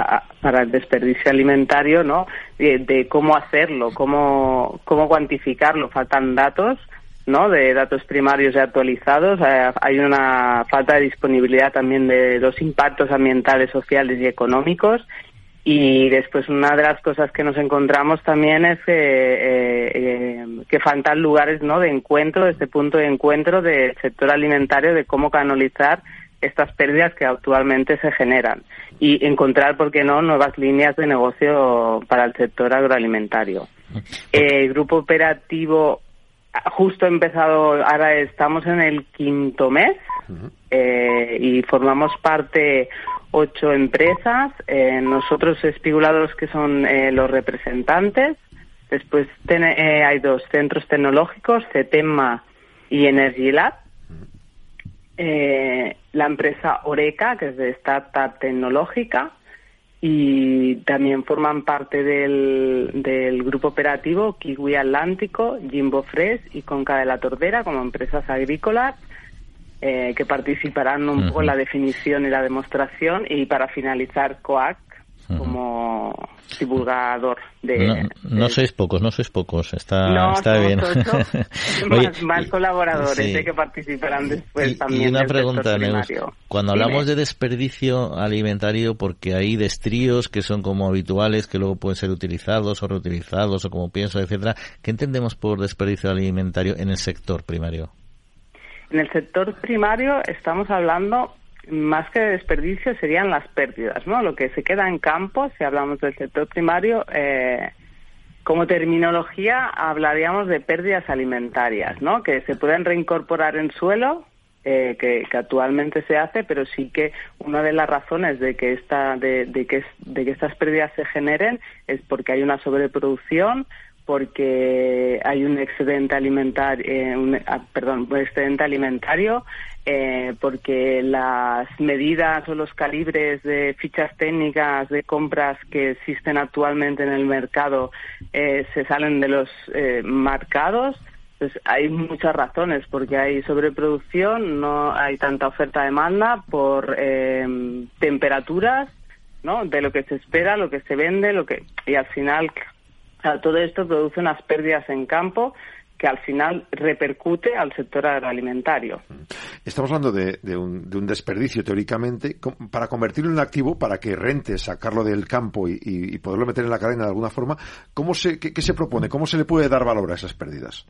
para el desperdicio alimentario no de, cómo hacerlo cómo cómo cuantificarlo faltan datos no de datos primarios y actualizados. Eh, hay una falta de disponibilidad también de los impactos ambientales sociales y económicos. Y después una de las cosas que nos encontramos también es que, eh, que faltan lugares no de encuentro, este punto de encuentro del sector alimentario, de cómo canalizar estas pérdidas que actualmente se generan y encontrar, ¿por qué no?, nuevas líneas de negocio para el sector agroalimentario. El grupo operativo justo empezado, ahora estamos en el quinto mes eh, y formamos parte ocho empresas, eh, nosotros espigulados que son eh, los representantes, después hay dos centros tecnológicos, CETEMA y Energy Lab, eh, la empresa Oreca, que es de startup tecnológica, y también forman parte del, del grupo operativo Kiwi Atlántico, Jimbo Fresh y Conca de la Tordera como empresas agrícolas eh, que participarán un poco en la definición y la demostración. Y para finalizar COAC como divulgador de...
No, sois pocos, no sois pocos, está, está bien.
más, colaboradores que participarán después también.
Y una pregunta, cuando hablamos de desperdicio alimentario, porque hay destríos que son como habituales, que luego pueden ser utilizados o reutilizados o como pienso, etcétera, ¿qué entendemos por desperdicio alimentario en el sector primario?
En el sector primario estamos hablando más que de desperdicio serían las pérdidas, ¿no? Lo que se queda en campo, si hablamos del sector primario, eh, como terminología hablaríamos de pérdidas alimentarias, ¿no? Que se pueden reincorporar en suelo, eh, que, actualmente se hace, pero sí que una de las razones de que esta, de, que, de que estas pérdidas se generen es porque hay una sobreproducción, porque hay un excedente alimentario, eh, un, ah, perdón, excedente alimentario, eh, porque las medidas o los calibres de fichas técnicas de compras que existen actualmente en el mercado eh, se salen de los eh, marcados. Pues hay muchas razones, porque hay sobreproducción, no hay tanta oferta-demanda por temperaturas, ¿no? De lo que se espera, lo que se vende, lo que y al final todo esto produce unas pérdidas en campo que al final repercute al sector agroalimentario.
Estamos hablando de, un, desperdicio, teóricamente, para convertirlo en activo, para que rente, sacarlo del campo y, poderlo meter en la cadena de alguna forma. ¿Cómo se, qué, se propone? ¿Cómo se le puede dar valor a esas pérdidas?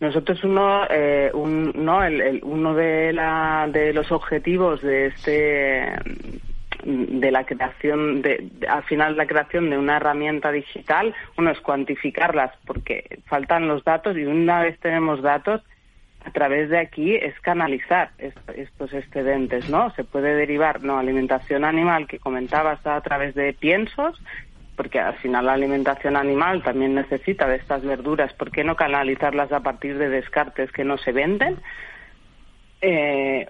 Nosotros uno, eh, no, uno de, de los objetivos de este de la creación, de, al final la creación de una herramienta digital, uno es cuantificarlas porque faltan los datos y una vez tenemos datos, a través de aquí es canalizar estos excedentes, ¿no? Se puede derivar, no, alimentación animal que comentabas a través de piensos, porque al final la alimentación animal también necesita de estas verduras, ¿por qué no canalizarlas a partir de descartes que no se venden? Eh,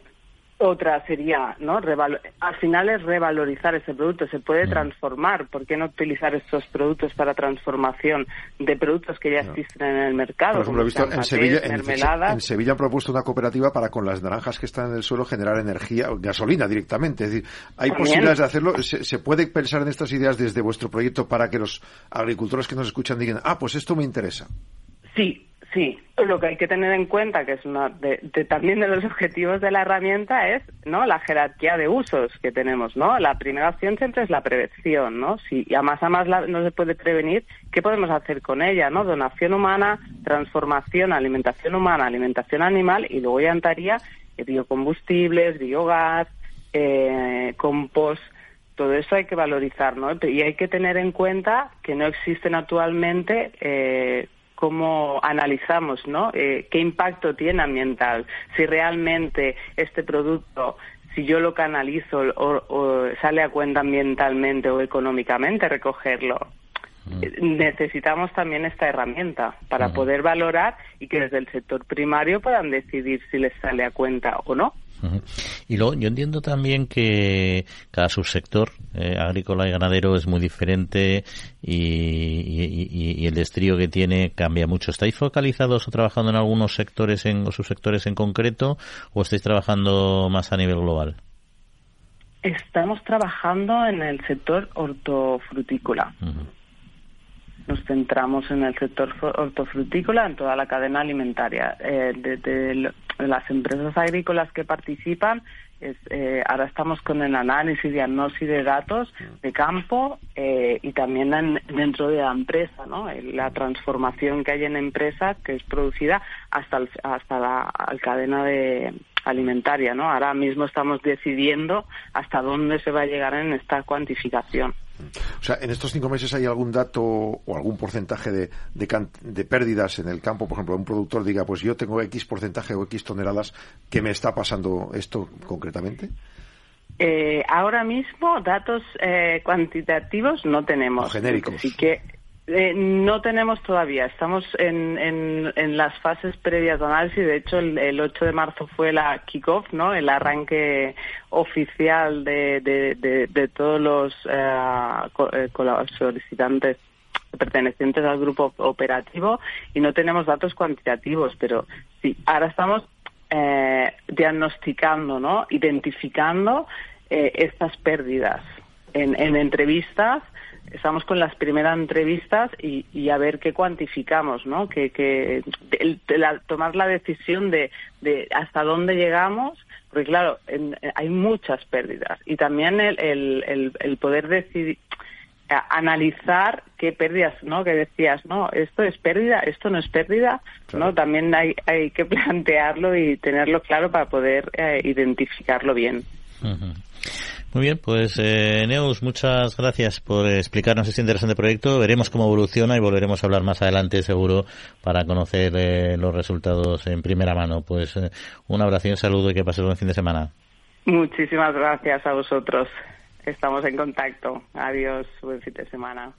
otra sería, ¿no? al final es revalorizar ese producto, se puede mm. transformar. ¿Por qué no utilizar estos productos para transformación de productos que ya existen en el mercado?
Por ejemplo, he visto en Sevilla, en, Sevilla han propuesto una cooperativa para con las naranjas que están en el suelo generar energía, gasolina directamente. Es decir, hay posibilidades de hacerlo. ¿Se, ¿Se, puede pensar en estas ideas desde vuestro proyecto para que los agricultores que nos escuchan digan, ah, pues esto me interesa?
Sí, Sí, lo que hay que tener en cuenta, que es una de, también de los objetivos de la herramienta, es no la jerarquía de usos que tenemos, ¿no? La primera opción siempre es la prevención, ¿no? Si a más a más no se puede prevenir, ¿qué podemos hacer con ella, no? Donación humana, transformación, alimentación humana, alimentación animal y luego ya entraría biocombustibles, biogás, eh, compost todo eso hay que valorizar, ¿no? Y hay que tener en cuenta que no existen actualmente eh, cómo analizamos, ¿no? Eh, ¿Qué impacto tiene ambiental? Si realmente este producto, si yo lo canalizo o, sale a cuenta ambientalmente o económicamente recogerlo. Mm. Necesitamos también esta herramienta para mm. poder valorar y que desde el sector primario puedan decidir si les sale a cuenta o no.
Y luego yo entiendo también que cada subsector eh, agrícola y ganadero es muy diferente y, el destrío que tiene cambia mucho. ¿Estáis focalizados o trabajando en algunos sectores en, o subsectores en concreto o estáis trabajando más a nivel global?
Estamos trabajando en el sector hortofrutícola. Nos centramos en el sector hortofrutícola, en toda la cadena alimentaria. Eh, desde las empresas agrícolas que participan, eh, ahora estamos con el análisis y diagnóstico de datos de campo eh, y también dentro de la empresa, ¿no? La transformación que hay en la empresa que es producida hasta hasta la, cadena de alimentaria, ¿no? Ahora mismo estamos decidiendo hasta dónde se va a llegar en esta cuantificación.
O sea, ¿en estos cinco meses hay algún dato o algún porcentaje de, de, pérdidas en el campo? Por ejemplo, un productor diga, pues yo tengo X porcentaje o X toneladas, ¿qué me está pasando esto concretamente?
Eh, ahora mismo datos eh, cuantitativos no tenemos.
genéricos.
Así que eh, no tenemos todavía. Estamos en, en, las fases previas de análisis. De hecho, el, 8 de marzo fue la kick-off, ¿no? El arranque oficial de, de, todos los eh, eh solicitantes pertenecientes al grupo operativo y no tenemos datos cuantitativos, pero sí, ahora estamos eh, diagnosticando, ¿no? Identificando estas pérdidas en, en entrevistas estamos con las primeras entrevistas y, a ver qué cuantificamos, ¿no? Que, que tomar la decisión de, de, hasta dónde llegamos, porque claro, hay muchas pérdidas y también el, el, el, poder decidir analizar qué pérdidas, ¿no? Que decías, no, esto es pérdida, esto no es pérdida, ¿no? También hay, hay que plantearlo y tenerlo claro para poder eh, identificarlo bien.
Muy bien, pues eh, Neus, muchas gracias por explicarnos este interesante proyecto. Veremos cómo evoluciona y volveremos a hablar más adelante, seguro, para conocer eh, los resultados en primera mano. Pues eh, un abrazo y un saludo y que pases buen fin de semana.
Muchísimas gracias a vosotros. Estamos en contacto. Adiós, buen fin de semana.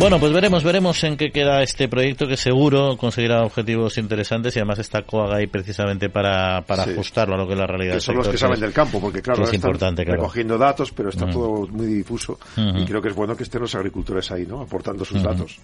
Bueno, pues veremos, veremos en qué queda este proyecto que seguro conseguirá objetivos interesantes y además está Coaga ahí precisamente para, para ajustarlo a lo que es la realidad.
Que son los que saben del campo, porque claro, es importante, recogiendo datos, pero está todo muy difuso y creo que es bueno que estén los agricultores ahí, ¿no? Aportando sus datos.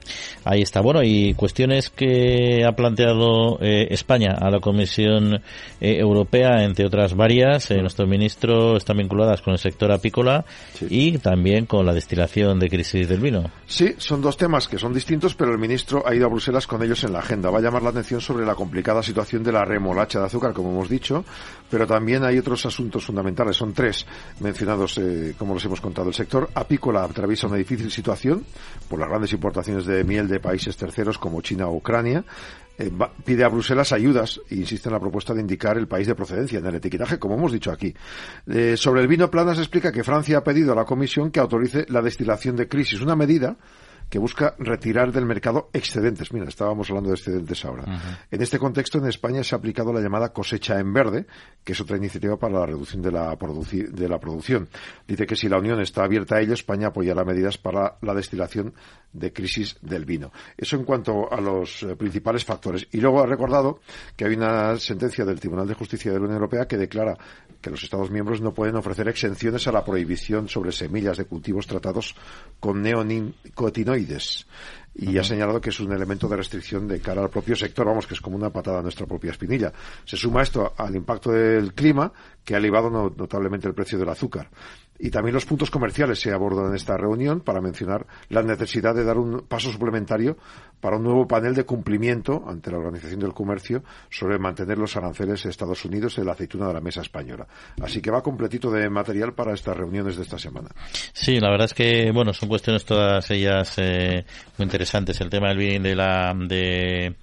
Ahí está. Bueno, y cuestiones que ha planteado eh, España a la Comisión eh, Europea, entre otras varias, eh, nuestros ministros están vinculadas con el sector apícola y también con la destilación de crisis del vino.
Sí, son dos temas que son distintos, pero el ministro ha ido a Bruselas con ellos en la agenda. Va a llamar la atención sobre la complicada situación de la remolacha de azúcar, como hemos dicho, pero también hay otros asuntos fundamentales. Son tres mencionados, eh, como los hemos contado. El sector apícola atraviesa una difícil situación por las grandes importaciones de miel de países terceros como China o Ucrania. Eh, pide a Bruselas ayudas e insiste en la propuesta de indicar el país de procedencia en el etiquetaje, como hemos dicho aquí. Eh, sobre el vino Planas explica que Francia ha pedido a la Comisión que autorice la destilación de crisis, una medida que busca retirar del mercado excedentes. Mira, estábamos hablando de excedentes ahora. En este contexto, en España se ha aplicado la llamada cosecha en verde, que es otra iniciativa para la reducción de la, de la producción. Dice que si la Unión está abierta a ello, España apoyará medidas para la destilación de crisis del vino. Eso en cuanto a los eh, principales factores. Y luego ha recordado que hay una sentencia del Tribunal de Justicia de la Unión Europea que declara que los Estados miembros no pueden ofrecer exenciones a la prohibición sobre semillas de cultivos tratados con neonicotinoides y ha señalado que es un elemento de restricción de cara al propio sector, vamos, que es como una patada a nuestra propia espinilla. Se suma esto al impacto del clima, que ha elevado notablemente el precio del azúcar. Y también los puntos comerciales se abordan en esta reunión para mencionar la necesidad de dar un paso suplementario para un nuevo panel de cumplimiento ante la Organización del Comercio sobre mantener los aranceles de Estados Unidos de la aceituna de la mesa española. Así que va completito de material para estas reuniones de esta semana.
Sí, la verdad es que, bueno, son cuestiones todas ellas eh, muy interesantes. El tema del bien de la, de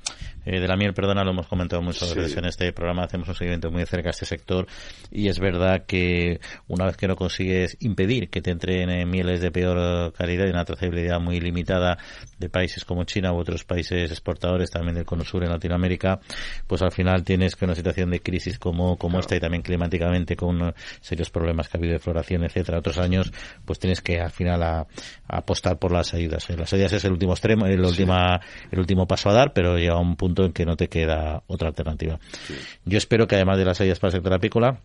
eh, de la miel, perdona, lo hemos comentado muchas veces en este programa, hacemos un seguimiento muy cerca a este sector y es verdad que una vez que no consigues impedir que te entren en mieles de peor calidad y una trazabilidad muy limitada de países como China u otros países exportadores también del cono sur en Latinoamérica, pues al final tienes que una situación de crisis como, como esta y también climáticamente con serios problemas que ha habido de floración, etcétera, otros años, pues tienes que al final apostar por las ayudas. Las ayudas es el último extremo, el, última, el último paso a dar, pero llega un punto en que no te queda otra alternativa. Yo espero que además de las ayudas para el sector apícola,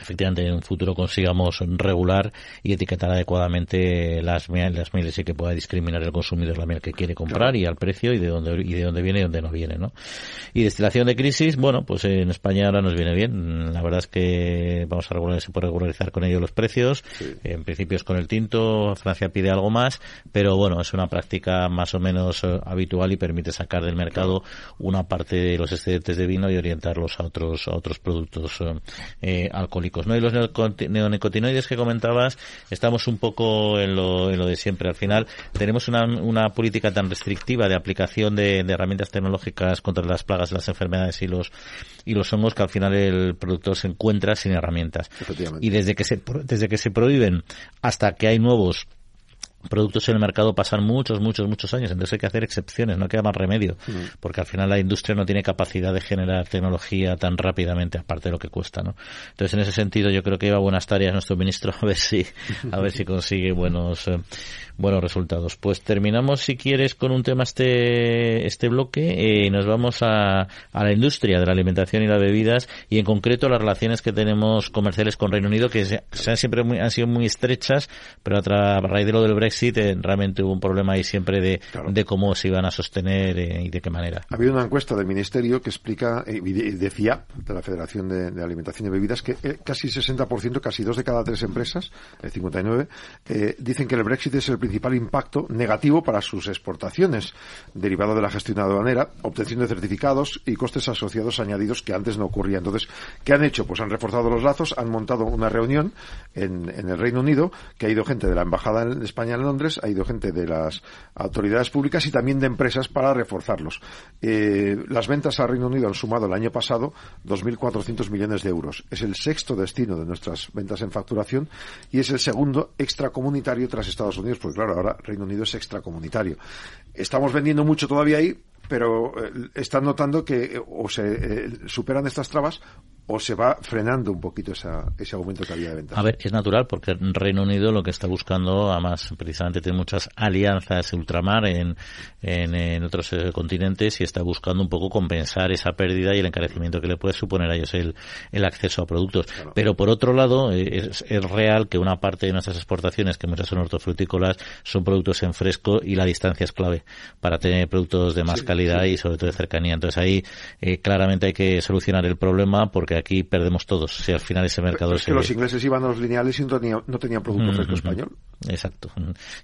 efectivamente en un futuro consigamos regular y etiquetar adecuadamente las, las mieles y que pueda discriminar el consumidor la miel que quiere comprar y al precio y de dónde y de dónde viene y dónde no viene, ¿no? Y destilación de crisis, bueno, pues en España ahora nos viene bien. La verdad es que vamos a regular, se puede regularizar con ello los precios. En principio es con el tinto, Francia pide algo más, pero bueno, es una práctica más o menos eh, habitual y permite sacar del mercado una parte de los excedentes de vino y orientarlos a otros a otros productos eh, eh ¿no? Y los neonicotinoides que comentabas, estamos un poco en lo, en lo de siempre. Al final, tenemos una, una política tan restrictiva de aplicación de, herramientas tecnológicas contra las plagas, las enfermedades y los, y los hongos que al final el productor se encuentra sin herramientas. Y desde que se, desde que se prohíben hasta que hay nuevos productos en el mercado pasan muchos, muchos, muchos años. Entonces hay que hacer excepciones, no queda más remedio, mm. porque al final la industria no tiene capacidad de generar tecnología tan rápidamente, aparte de lo que cuesta, ¿no? Entonces en ese sentido yo creo que lleva buenas tareas nuestro ministro a ver si, a ver si consigue buenos, eh, buenos resultados. Pues terminamos, si quieres, con un tema este, este bloque y eh, nos vamos a, a la industria de la alimentación y las bebidas y en concreto las relaciones que tenemos comerciales con Reino Unido que se, han siempre muy, han sido muy estrechas, pero a, raíz de lo del Brexit eh, realmente hubo un problema ahí siempre de, de cómo se iban a sostener eh, y de qué manera.
Ha habido una encuesta del Ministerio que explica, y decía, de la Federación de, Alimentación y Bebidas, que casi 60%, casi dos de cada tres empresas, el 59, dicen que el Brexit es el principal impacto negativo para sus exportaciones, derivado de la gestión aduanera, obtención de certificados y costes asociados añadidos que antes no ocurrían. Entonces, ¿qué han hecho? Pues han reforzado los lazos, han montado una reunión en, el Reino Unido, que ha ido gente de la Embajada de España en Londres, ha ido gente de las autoridades públicas y también de empresas para reforzarlos. Eh, las ventas al Reino Unido han sumado el año pasado 2.400 millones de euros. Es el sexto destino de nuestras ventas en facturación y es el segundo extracomunitario tras Estados Unidos, porque claro, ahora Reino Unido es extracomunitario. Estamos vendiendo mucho todavía ahí, pero eh, están notando que eh, o se eh, superan estas trabas o se va frenando un poquito ese aumento que había de ventas?
A ver, es natural porque Reino Unido lo que está buscando, además, precisamente tiene muchas alianzas ultramar en, en, otros eh, continentes y está buscando un poco compensar esa pérdida y el encarecimiento que le puede suponer a ellos el, el acceso a productos. Pero por otro lado, eh, es, es, real que una parte de nuestras exportaciones, que muchas son hortofrutícolas, son productos en fresco y la distancia es clave para tener productos de más calidad y sobre todo de cercanía. Entonces ahí eh, claramente hay que solucionar el problema porque aquí perdemos todos. Si al final ese mercado
es que los ingleses iban a los lineales y no tenían, no tenían producto fresco español.
Exacto.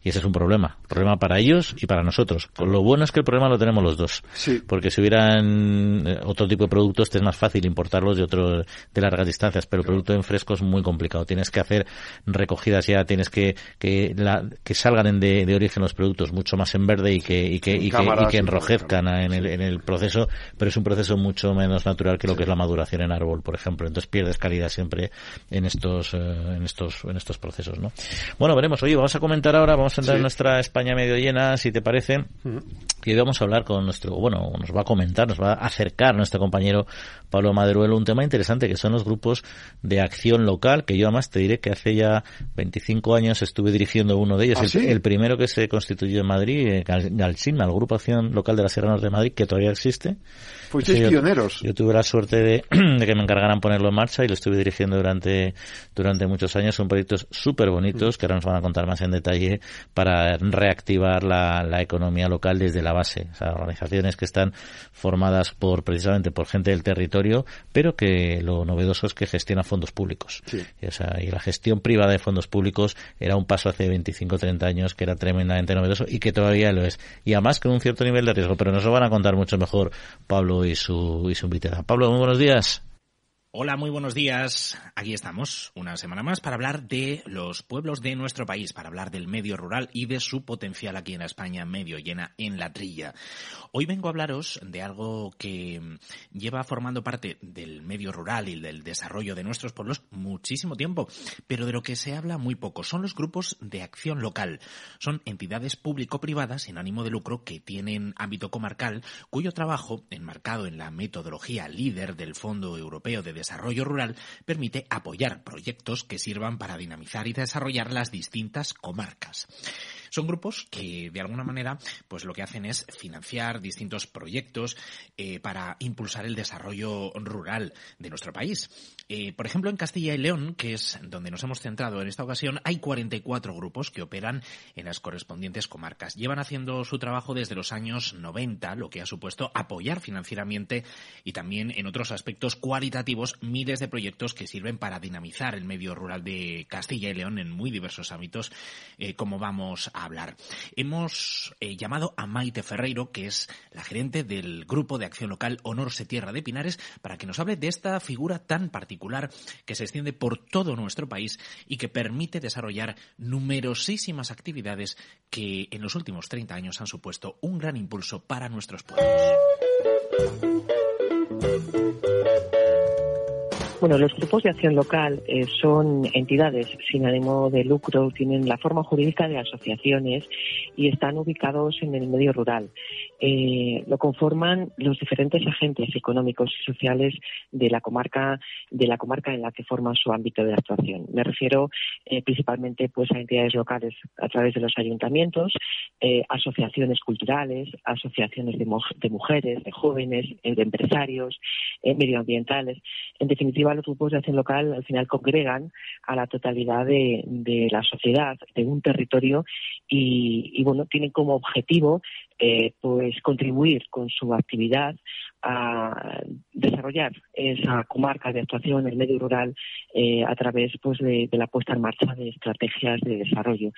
Y ese es un problema. Problema para ellos y para nosotros. Lo bueno es que el problema lo tenemos los dos.
Sí.
Porque si hubieran eh, otro tipo de productos, es más fácil importarlos de otro, de largas distancias. Pero el producto en fresco es muy complicado. Tienes que hacer recogidas ya, tienes que, que, la, que salgan de, de, origen los productos mucho más en verde y que, y que, y que, y que enrojezcan en el, en el proceso. Pero es un proceso mucho menos natural que lo que es la maduración en árbol por ejemplo. Entonces pierdes calidad siempre en estos, eh, en estos, en estos procesos, ¿no? Bueno, veremos. Oye, vamos a comentar ahora, vamos a entrar en nuestra España medio llena, si te parece. Y hoy vamos a hablar con nuestro, bueno, nos va a comentar, nos va a acercar nuestro compañero Pablo Maderuelo un tema interesante que son los grupos de acción local, que yo además te diré que hace ya 25 años estuve dirigiendo uno de ellos,
¿Ah,
el, primero que se constituyó en Madrid, eh, Galsina, el Grupo Acción Local de las Sierra de Madrid, que todavía existe.
Fuisteis pioneros.
Yo, tuve la suerte de, que me encargaran ponerlo en marcha y lo estuve dirigiendo durante, durante muchos años. Son proyectos súper bonitos que ahora nos van a contar más en detalle para reactivar la, la economía local desde la base. O sea, organizaciones que están formadas por precisamente por gente del territorio, pero que lo novedoso es que gestiona fondos públicos. Y, o sea, y la gestión privada de fondos públicos era un paso hace 25 o 30 años que era tremendamente novedoso y que todavía lo es. Y además con un cierto nivel de riesgo, pero nos lo van a contar mucho mejor Pablo y su, y su invitada. Pablo, muy buenos días.
Hola, muy buenos días. Aquí estamos una semana más para hablar de los pueblos de nuestro país, para hablar del medio rural y de su potencial aquí en España, medio llena en la trilla. Hoy vengo a hablaros de algo que lleva formando parte del medio rural y del desarrollo de nuestros pueblos muchísimo tiempo, pero de lo que se habla muy poco. Son los grupos de acción local. Son entidades público-privadas sin ánimo de lucro que tienen ámbito comarcal, cuyo trabajo, enmarcado en la metodología líder del Fondo Europeo de Desarrollo Rural permite apoyar proyectos que sirvan para dinamizar y desarrollar las distintas comarcas. Son grupos que de alguna manera pues lo que hacen es financiar distintos proyectos eh, para impulsar el desarrollo rural de nuestro país. Eh, por ejemplo, en Castilla y León, que es donde nos hemos centrado en esta ocasión, hay 44 grupos que operan en las correspondientes comarcas. Llevan haciendo su trabajo desde los años 90, lo que ha supuesto apoyar financieramente y también en otros aspectos cualitativos miles de proyectos que sirven para dinamizar el medio rural de Castilla y León en muy diversos ámbitos, eh, como vamos hablar. Hemos eh, llamado a Maite Ferreiro, que es la gerente del Grupo de Acción Local Honorse Tierra de Pinares, para que nos hable de esta figura tan particular que se extiende por todo nuestro país y que permite desarrollar numerosísimas actividades que en los últimos 30 años han supuesto un gran impulso para nuestros pueblos.
Bueno, los grupos de acción local eh, son entidades sin ánimo de lucro, tienen la forma jurídica de asociaciones y están ubicados en el medio rural. Eh, lo conforman los diferentes agentes económicos y sociales de la comarca, de la comarca en la que forman su ámbito de actuación. Me refiero eh, principalmente pues a entidades locales a través de los ayuntamientos, asociaciones culturales, asociaciones de, de mujeres, de jóvenes, de empresarios, medioambientales. En definitiva los grupos de acción local al final congregan a la totalidad de, la sociedad, de un territorio y, bueno, tienen como objetivo eh, pues contribuir con su actividad a desarrollar esa comarca de actuación en el medio rural eh, a través pues de, la puesta en marcha de estrategias de desarrollo.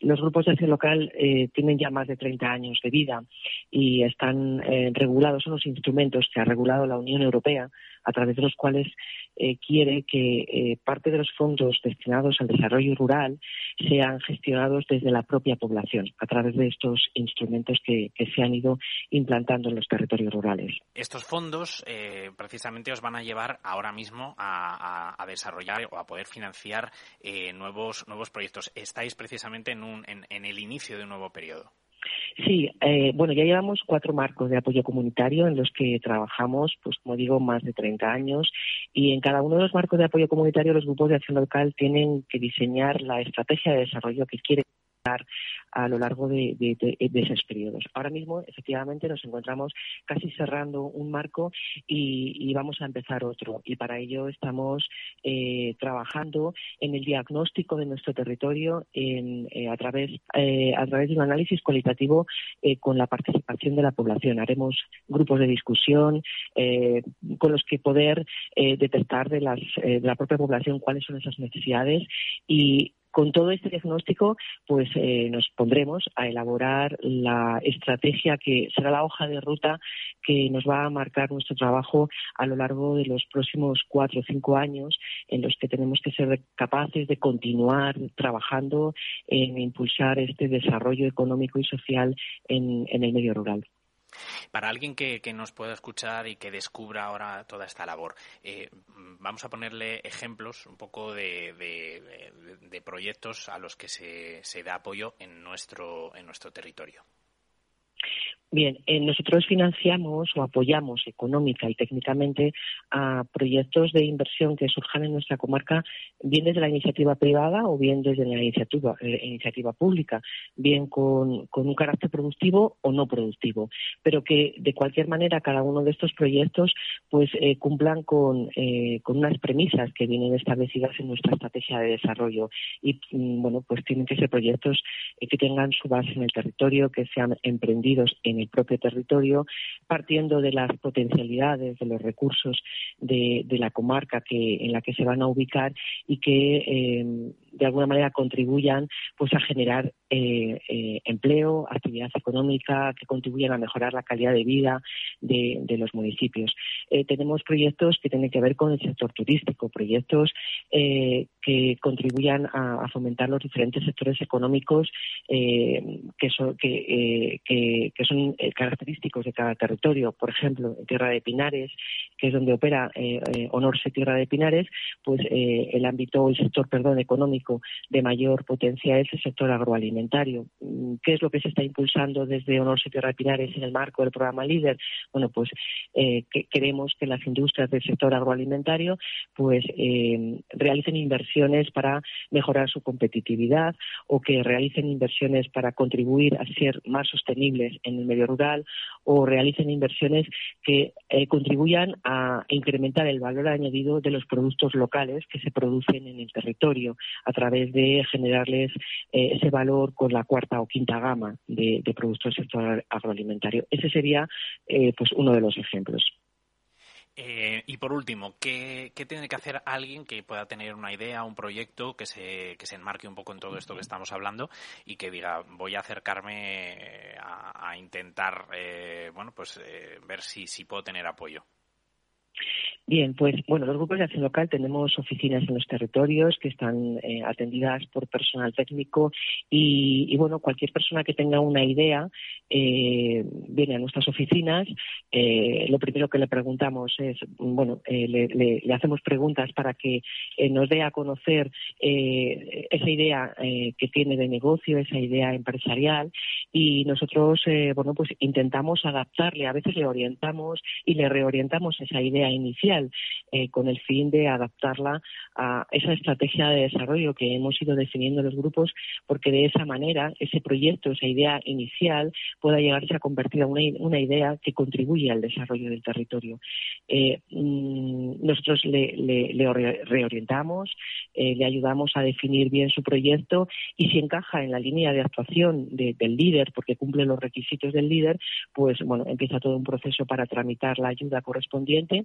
Los grupos de acción local eh, tienen ya más de 30 años de vida y están regulados, son los instrumentos que ha regulado la Unión Europea a través de los cuales eh, quiere que eh, parte de los fondos destinados al desarrollo rural sean gestionados desde la propia población, a través de estos instrumentos que, se han ido implantando en los territorios rurales.
Estos fondos eh, precisamente os van a llevar ahora mismo a, desarrollar o a poder financiar nuevos, nuevos proyectos. Estáis precisamente en el inicio de un nuevo periodo.
Sí, eh, bueno, ya llevamos cuatro marcos de apoyo comunitario en los que trabajamos, pues como digo, más de 30 años y en cada uno de los marcos de apoyo comunitario los grupos de acción local tienen que diseñar la estrategia de desarrollo que quieren a lo largo de, esos periodos. Ahora mismo, efectivamente, nos encontramos casi cerrando un marco y, vamos a empezar otro. Y para ello estamos eh, trabajando en el diagnóstico de nuestro territorio eh, a, través, eh, a través de un análisis cualitativo con la participación de la población. Haremos grupos de discusión con los que poder detectar de, de la propia población cuáles son esas necesidades y con todo este diagnóstico, pues eh, nos pondremos a elaborar la estrategia que será la hoja de ruta que nos va a marcar nuestro trabajo a lo largo de los próximos cuatro o cinco años, en los que tenemos que ser capaces de continuar trabajando en impulsar este desarrollo económico y social en el medio rural.
Para alguien que, nos pueda escuchar y que descubra ahora toda esta labor, eh, vamos a ponerle ejemplos un poco de, proyectos a los que se, se da apoyo en nuestro, en nuestro territorio.
Bien, eh, nosotros financiamos o apoyamos económica y técnicamente a proyectos de inversión que surjan en nuestra comarca, bien desde la iniciativa privada o bien desde la iniciativa, eh, iniciativa pública, bien con, un carácter productivo o no productivo, pero que de cualquier manera cada uno de estos proyectos pues eh, cumplan con, con unas premisas que vienen establecidas en nuestra estrategia de desarrollo y mm, bueno pues tienen que ser proyectos que tengan su base en el territorio, que sean emprendidos en el propio territorio, partiendo de las potencialidades, de los recursos de, la comarca que, en la que se van a ubicar y que eh, de alguna manera contribuyan pues a generar eh, eh, empleo, actividad económica, que contribuyan a mejorar la calidad de vida de, los municipios. Eh, tenemos proyectos que tienen que ver con el sector turístico, proyectos que contribuyan a, fomentar los diferentes sectores económicos que son, que, que son característicos de cada territorio. Por ejemplo, en Tierra de Pinares, que es donde opera Honorse Tierra de Pinares, pues el ámbito, el sector, perdón, económico de mayor potencia es el sector agroalimentario. Mm, ¿Qué es lo que se está impulsando desde Honor Tierra Pinares en el marco del programa LIDER? Bueno, pues eh, queremos que las industrias del sector agroalimentario pues eh, realicen inversiones para mejorar su competitividad o que realicen inversiones para contribuir a ser más sostenibles en el medio rural o realicen inversiones que eh, contribuyan a incrementar el valor añadido de los productos locales que se producen en el territorio a través de generarles eh, ese valor con la cuarta o quinta gama de, productos del sector agroalimentario. Ese sería eh, pues uno de los ejemplos.
Eh, y por último, ¿qué, tiene que hacer alguien que pueda tener una idea, un proyecto que se, que se enmarque un poco en todo esto que estamos hablando y que diga, voy a acercarme a, intentar, bueno, pues ver si, si puedo tener apoyo?
Bien, pues bueno, los grupos de acción local tenemos oficinas en los territorios que están eh, atendidas por personal técnico y, bueno, cualquier persona que tenga una idea eh, viene a nuestras oficinas. Eh, lo primero que le preguntamos es, bueno, le, hacemos preguntas para que nos dé a conocer esa idea que tiene de negocio, esa idea empresarial y nosotros, bueno, pues intentamos adaptarle, a veces le orientamos y le reorientamos esa idea inicial eh, con el fin de adaptarla a esa estrategia de desarrollo que hemos ido definiendo los grupos, porque de esa manera ese proyecto, esa idea inicial, pueda llegarse a convertir en una, idea que contribuye al desarrollo del territorio. Eh, mm, nosotros le, reorientamos, eh, le ayudamos a definir bien su proyecto y si encaja en la línea de actuación del líder, porque cumple los requisitos del líder, pues bueno, empieza todo un proceso para tramitar la ayuda correspondiente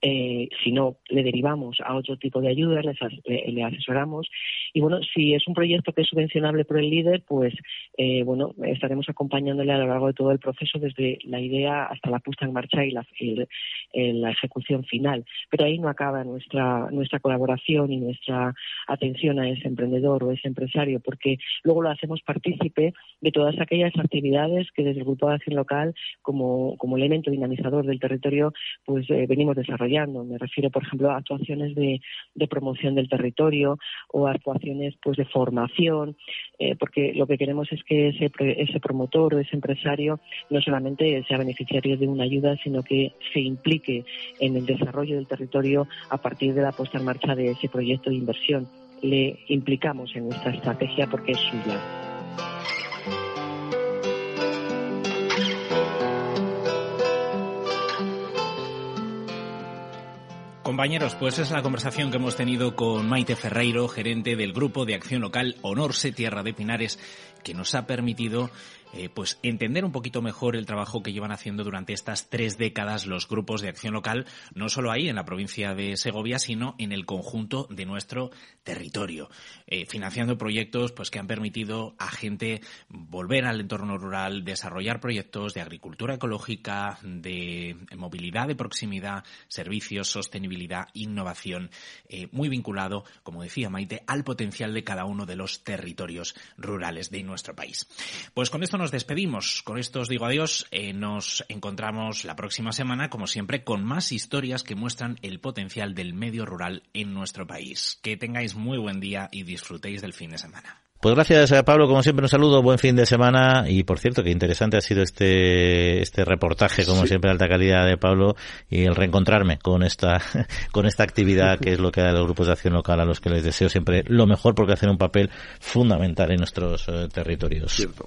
eh, si no, le derivamos a otro tipo de ayudas, le, asesoramos. Y bueno, si es un proyecto que es subvencionable por el líder, pues eh, bueno, estaremos acompañándole a lo largo de todo el proceso, desde la idea hasta la puesta en marcha y la, la ejecución final. Pero ahí no acaba nuestra, nuestra colaboración y nuestra atención a ese emprendedor o ese empresario, porque luego lo hacemos partícipe de todas aquellas actividades que desde el Grupo de Acción Local, como, como elemento dinamizador del territorio, pues eh, venimos desarrollando me refiero, por ejemplo, a actuaciones de, promoción del territorio o actuaciones pues de formación, eh, porque lo que queremos es que ese, ese promotor o ese empresario no solamente sea beneficiario de una ayuda, sino que se implique en el desarrollo del territorio a partir de la puesta en marcha de ese proyecto de inversión. Le implicamos en nuestra estrategia porque es suya.
Compañeros, pues es la conversación que hemos tenido con Maite Ferreiro, gerente del Grupo de Acción Local Honorse Tierra de Pinares, que nos ha permitido eh, pues entender un poquito mejor el trabajo que llevan haciendo durante estas tres décadas los grupos de acción local, no solo ahí en la provincia de Segovia, sino en el conjunto de nuestro territorio, eh, financiando proyectos pues que han permitido a gente volver al entorno rural, desarrollar proyectos de agricultura ecológica, de movilidad de proximidad, servicios, sostenibilidad, innovación, eh, muy vinculado, como decía Maite, al potencial de cada uno de los territorios rurales de nuestro país. Pues con esto nos despedimos. Con esto os digo adiós. Eh, nos encontramos la próxima semana, como siempre, con más historias que muestran el potencial del medio rural en nuestro país. Que tengáis muy buen día y disfrutéis del fin de semana.
Pues gracias a Pablo, como siempre un saludo, buen fin de semana y por cierto que interesante ha sido este este reportaje, como siempre de alta calidad de Pablo y el reencontrarme con esta con esta actividad que es lo que da los grupos de acción local a los que les deseo siempre lo mejor porque hacen un papel fundamental en nuestros eh, territorios. Cierto.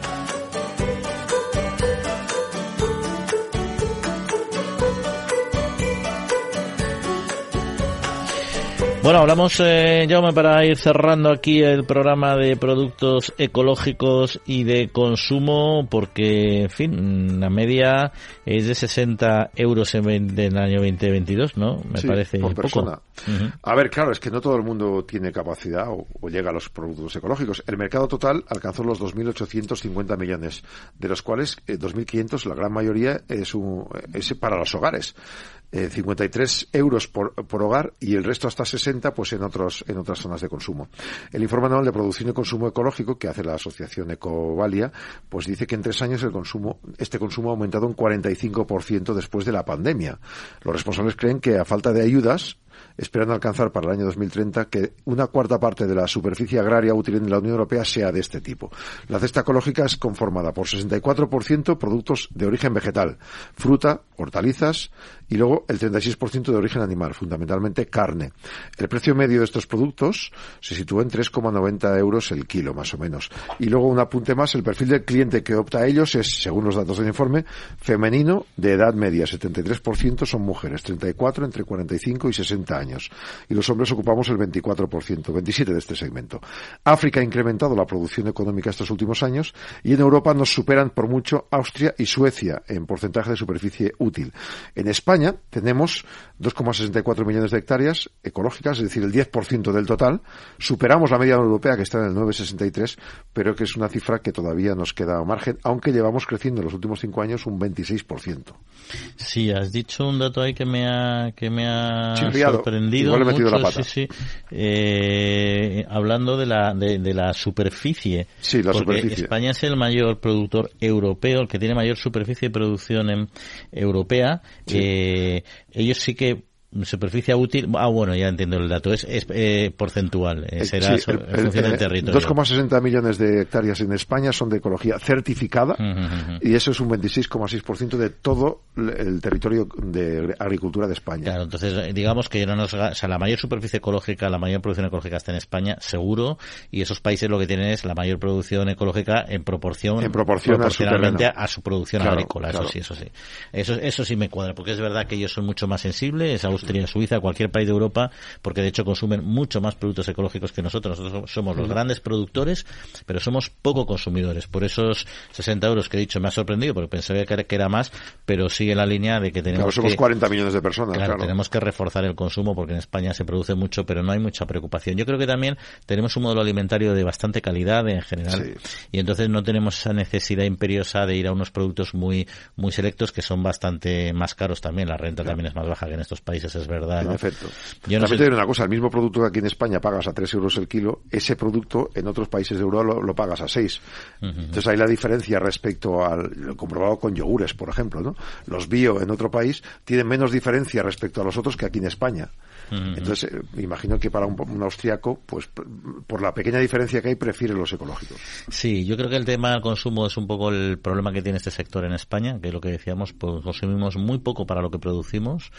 Bueno, hablamos, eh, Jaume, para ir cerrando aquí el programa de productos ecológicos y de consumo, porque, en fin, la media es de 60 euros en, el año 2022, ¿no? Me parece
por
poco.
persona. A ver, claro, es que no todo el mundo tiene capacidad o, llega a los productos ecológicos. El mercado total alcanzó los 2.850 millones, de los cuales 2.500, eh, la gran mayoría, es, un, es para los hogares. 53 eh, euros por, por, hogar y el resto hasta 60 pues en otros en otras zonas de consumo. El informe anual de producción y consumo ecológico que hace la asociación Ecovalia pues dice que en tres años el consumo este consumo ha aumentado un 45% después de la pandemia. Los responsables creen que a falta de ayudas esperando alcanzar para el año 2030 que una cuarta parte de la superficie agraria útil en la Unión Europea sea de este tipo. La cesta ecológica es conformada por 64% productos de origen vegetal, fruta, hortalizas y luego el 36% de origen animal, fundamentalmente carne. El precio medio de estos productos se sitúa en 3,90 euros el kilo, más o menos. Y luego un apunte más, el perfil del cliente que opta a ellos es, según los datos del informe, femenino de edad media, 73% son mujeres, 34 entre 45 y 60 años. Y los hombres ocupamos el 24%, 27 de este segmento. África ha incrementado la producción económica estos últimos años y en Europa nos superan por mucho Austria y Suecia en porcentaje de superficie útil. En España tenemos 2,64 millones de hectáreas ecológicas, es decir, el 10% del total. Superamos la media europea que está en el 9,63, pero que es una cifra que todavía nos queda a margen, aunque llevamos creciendo en los últimos cinco años un 26%.
Sí, has dicho un dato ahí que me ha, que me ha sorprendido. mucho, Sí, eh, hablando de la, de, la superficie.
Sí, la superficie.
España es el mayor productor europeo, el que tiene mayor superficie de producción en, europea. Eh, ellos sí que superficie útil, ah bueno, ya entiendo el dato, es, eh, porcentual, eh, será en función del territorio.
2,60 millones de hectáreas en España son de ecología certificada y eso es un 26,6% de todo el territorio de agricultura de España.
Claro, entonces eh, digamos que no nos, o sea, la mayor superficie ecológica, la mayor producción ecológica está en España, seguro, y esos países lo que tienen es la mayor producción ecológica en proporción,
en proporción
proporcionalmente a su, producción agrícola, eso sí, eso sí. Eso, eso sí me cuadra, porque es verdad que ellos son mucho más sensibles, Austria, Suiza, cualquier país de Europa, porque de hecho consumen mucho más productos ecológicos que nosotros. Nosotros somos los grandes productores, pero somos poco consumidores. Por esos 60 euros que he dicho me ha sorprendido, porque pensaba que era más, pero sigue la línea de que tenemos
claro, somos 40 millones de personas,
claro, tenemos que reforzar el consumo, porque en España se produce mucho, pero no hay mucha preocupación. Yo creo que también tenemos un modelo alimentario de bastante calidad en general, y entonces no tenemos esa necesidad imperiosa de ir a unos productos muy muy selectos que son bastante más caros también. La renta también es más baja que en estos países, es verdad
en efecto. Yo También te una cosa, el mismo producto que aquí en España pagas a 3 euros el kilo, ese producto en otros países de Europa lo, pagas a 6. Entonces hay la diferencia respecto al comprobado con yogures, por ejemplo, ¿no? Los bio en otro país tienen menos diferencia respecto a los otros que aquí en España. Entonces, eh, imagino que para un, austriaco, pues por la pequeña diferencia que hay, prefiere los ecológicos.
Sí, yo creo que el tema del consumo es un poco el problema que tiene este sector en España, que es lo que decíamos, pues consumimos muy poco para lo que producimos.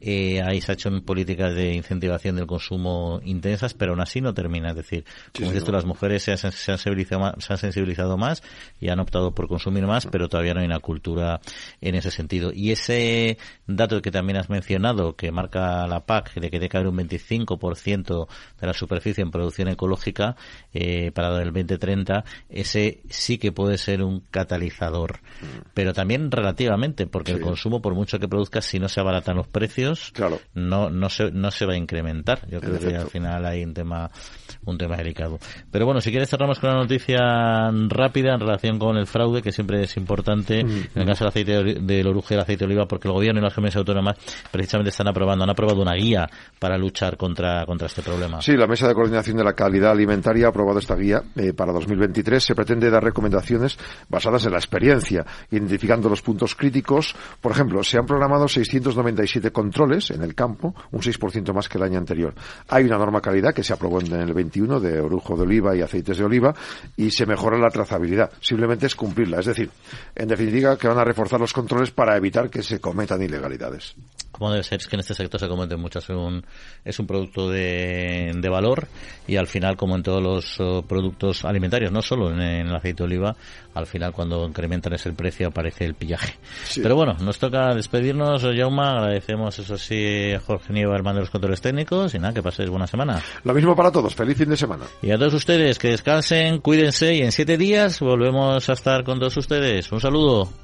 Eh, ahí se ha hecho políticas de incentivación del consumo intensas, pero aún así no termina. Es decir, como dices las mujeres se han, sensibilizado más, se han sensibilizado más y han optado por consumir más, pero todavía no hay una cultura en ese sentido. Y ese dato que también has mencionado, que marca la PAC, de que debe haber un 25% de la superficie en producción ecológica eh, para el 2030, ese sí que puede ser un catalizador. Pero también relativamente, porque el consumo, por mucho que produzca, si no se abaratan los precios, no, no, se, no se va a incrementar. Yo creo que al final hay un tema, un tema delicado. Pero bueno, si quieres cerramos con una noticia rápida en relación con el fraude, que siempre es importante, en el caso del aceite del orujo y el aceite de oliva, porque el gobierno y las comunidades autónomas precisamente están aprobando, han aprobado una guía para luchar contra, contra este problema.
Sí, la Mesa de Coordinación de la Calidad Alimentaria ha aprobado esta guía eh, para 2023. Se pretende dar recomendaciones basadas en la experiencia, identificando los puntos críticos. Por ejemplo, se han programado 697 controles en el campo, un 6% más que el año anterior. Hay una norma calidad que se aprobó en el 21 de orujo de oliva y aceites de oliva y se mejora la trazabilidad. Simplemente es cumplirla. Es decir, en definitiva, que van a reforzar los controles para evitar que se cometan ilegalidades.
Como debe ser, es que en este sector se cometen muchas. Es un, es un producto de, de valor y al final, como en todos los oh, productos alimentarios, no solo en, el aceite de oliva, al final cuando incrementan ese precio aparece el pillaje. Pero bueno, nos toca despedirnos, Jauma. Agradecemos, eso sí, a Jorge Nieva, hermano de los controles técnicos. Y nada, que paséis buena semana.
Lo mismo para todos. Feliz fin de semana.
Y a todos ustedes, que descansen, cuídense y en siete días volvemos a estar con todos ustedes. Un saludo.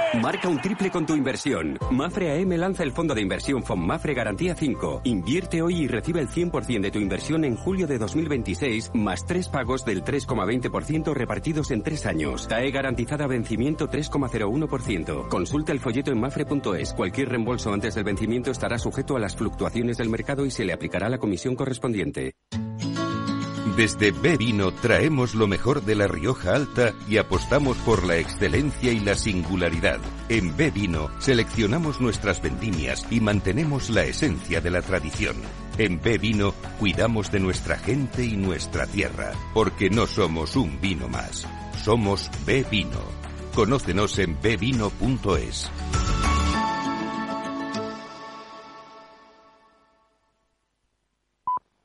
Marca un triple con tu inversión. Mafre AM lanza el fondo de inversión Mafre Garantía 5. Invierte hoy y recibe el 100% de tu inversión en julio de 2026, más tres pagos del 3,20% repartidos en tres años. TAE garantizada vencimiento 3,01%. Consulta el folleto en mafre.es. Cualquier reembolso antes del vencimiento estará sujeto a las fluctuaciones del mercado y se le aplicará la comisión correspondiente.
Desde B Vino traemos lo mejor de la Rioja Alta y apostamos por la excelencia y la singularidad. En B Vino seleccionamos nuestras vendimias y mantenemos la esencia de la tradición. En B Vino cuidamos de nuestra gente y nuestra tierra, porque no somos un vino más. Somos B Vino. Conócenos en bvino.es.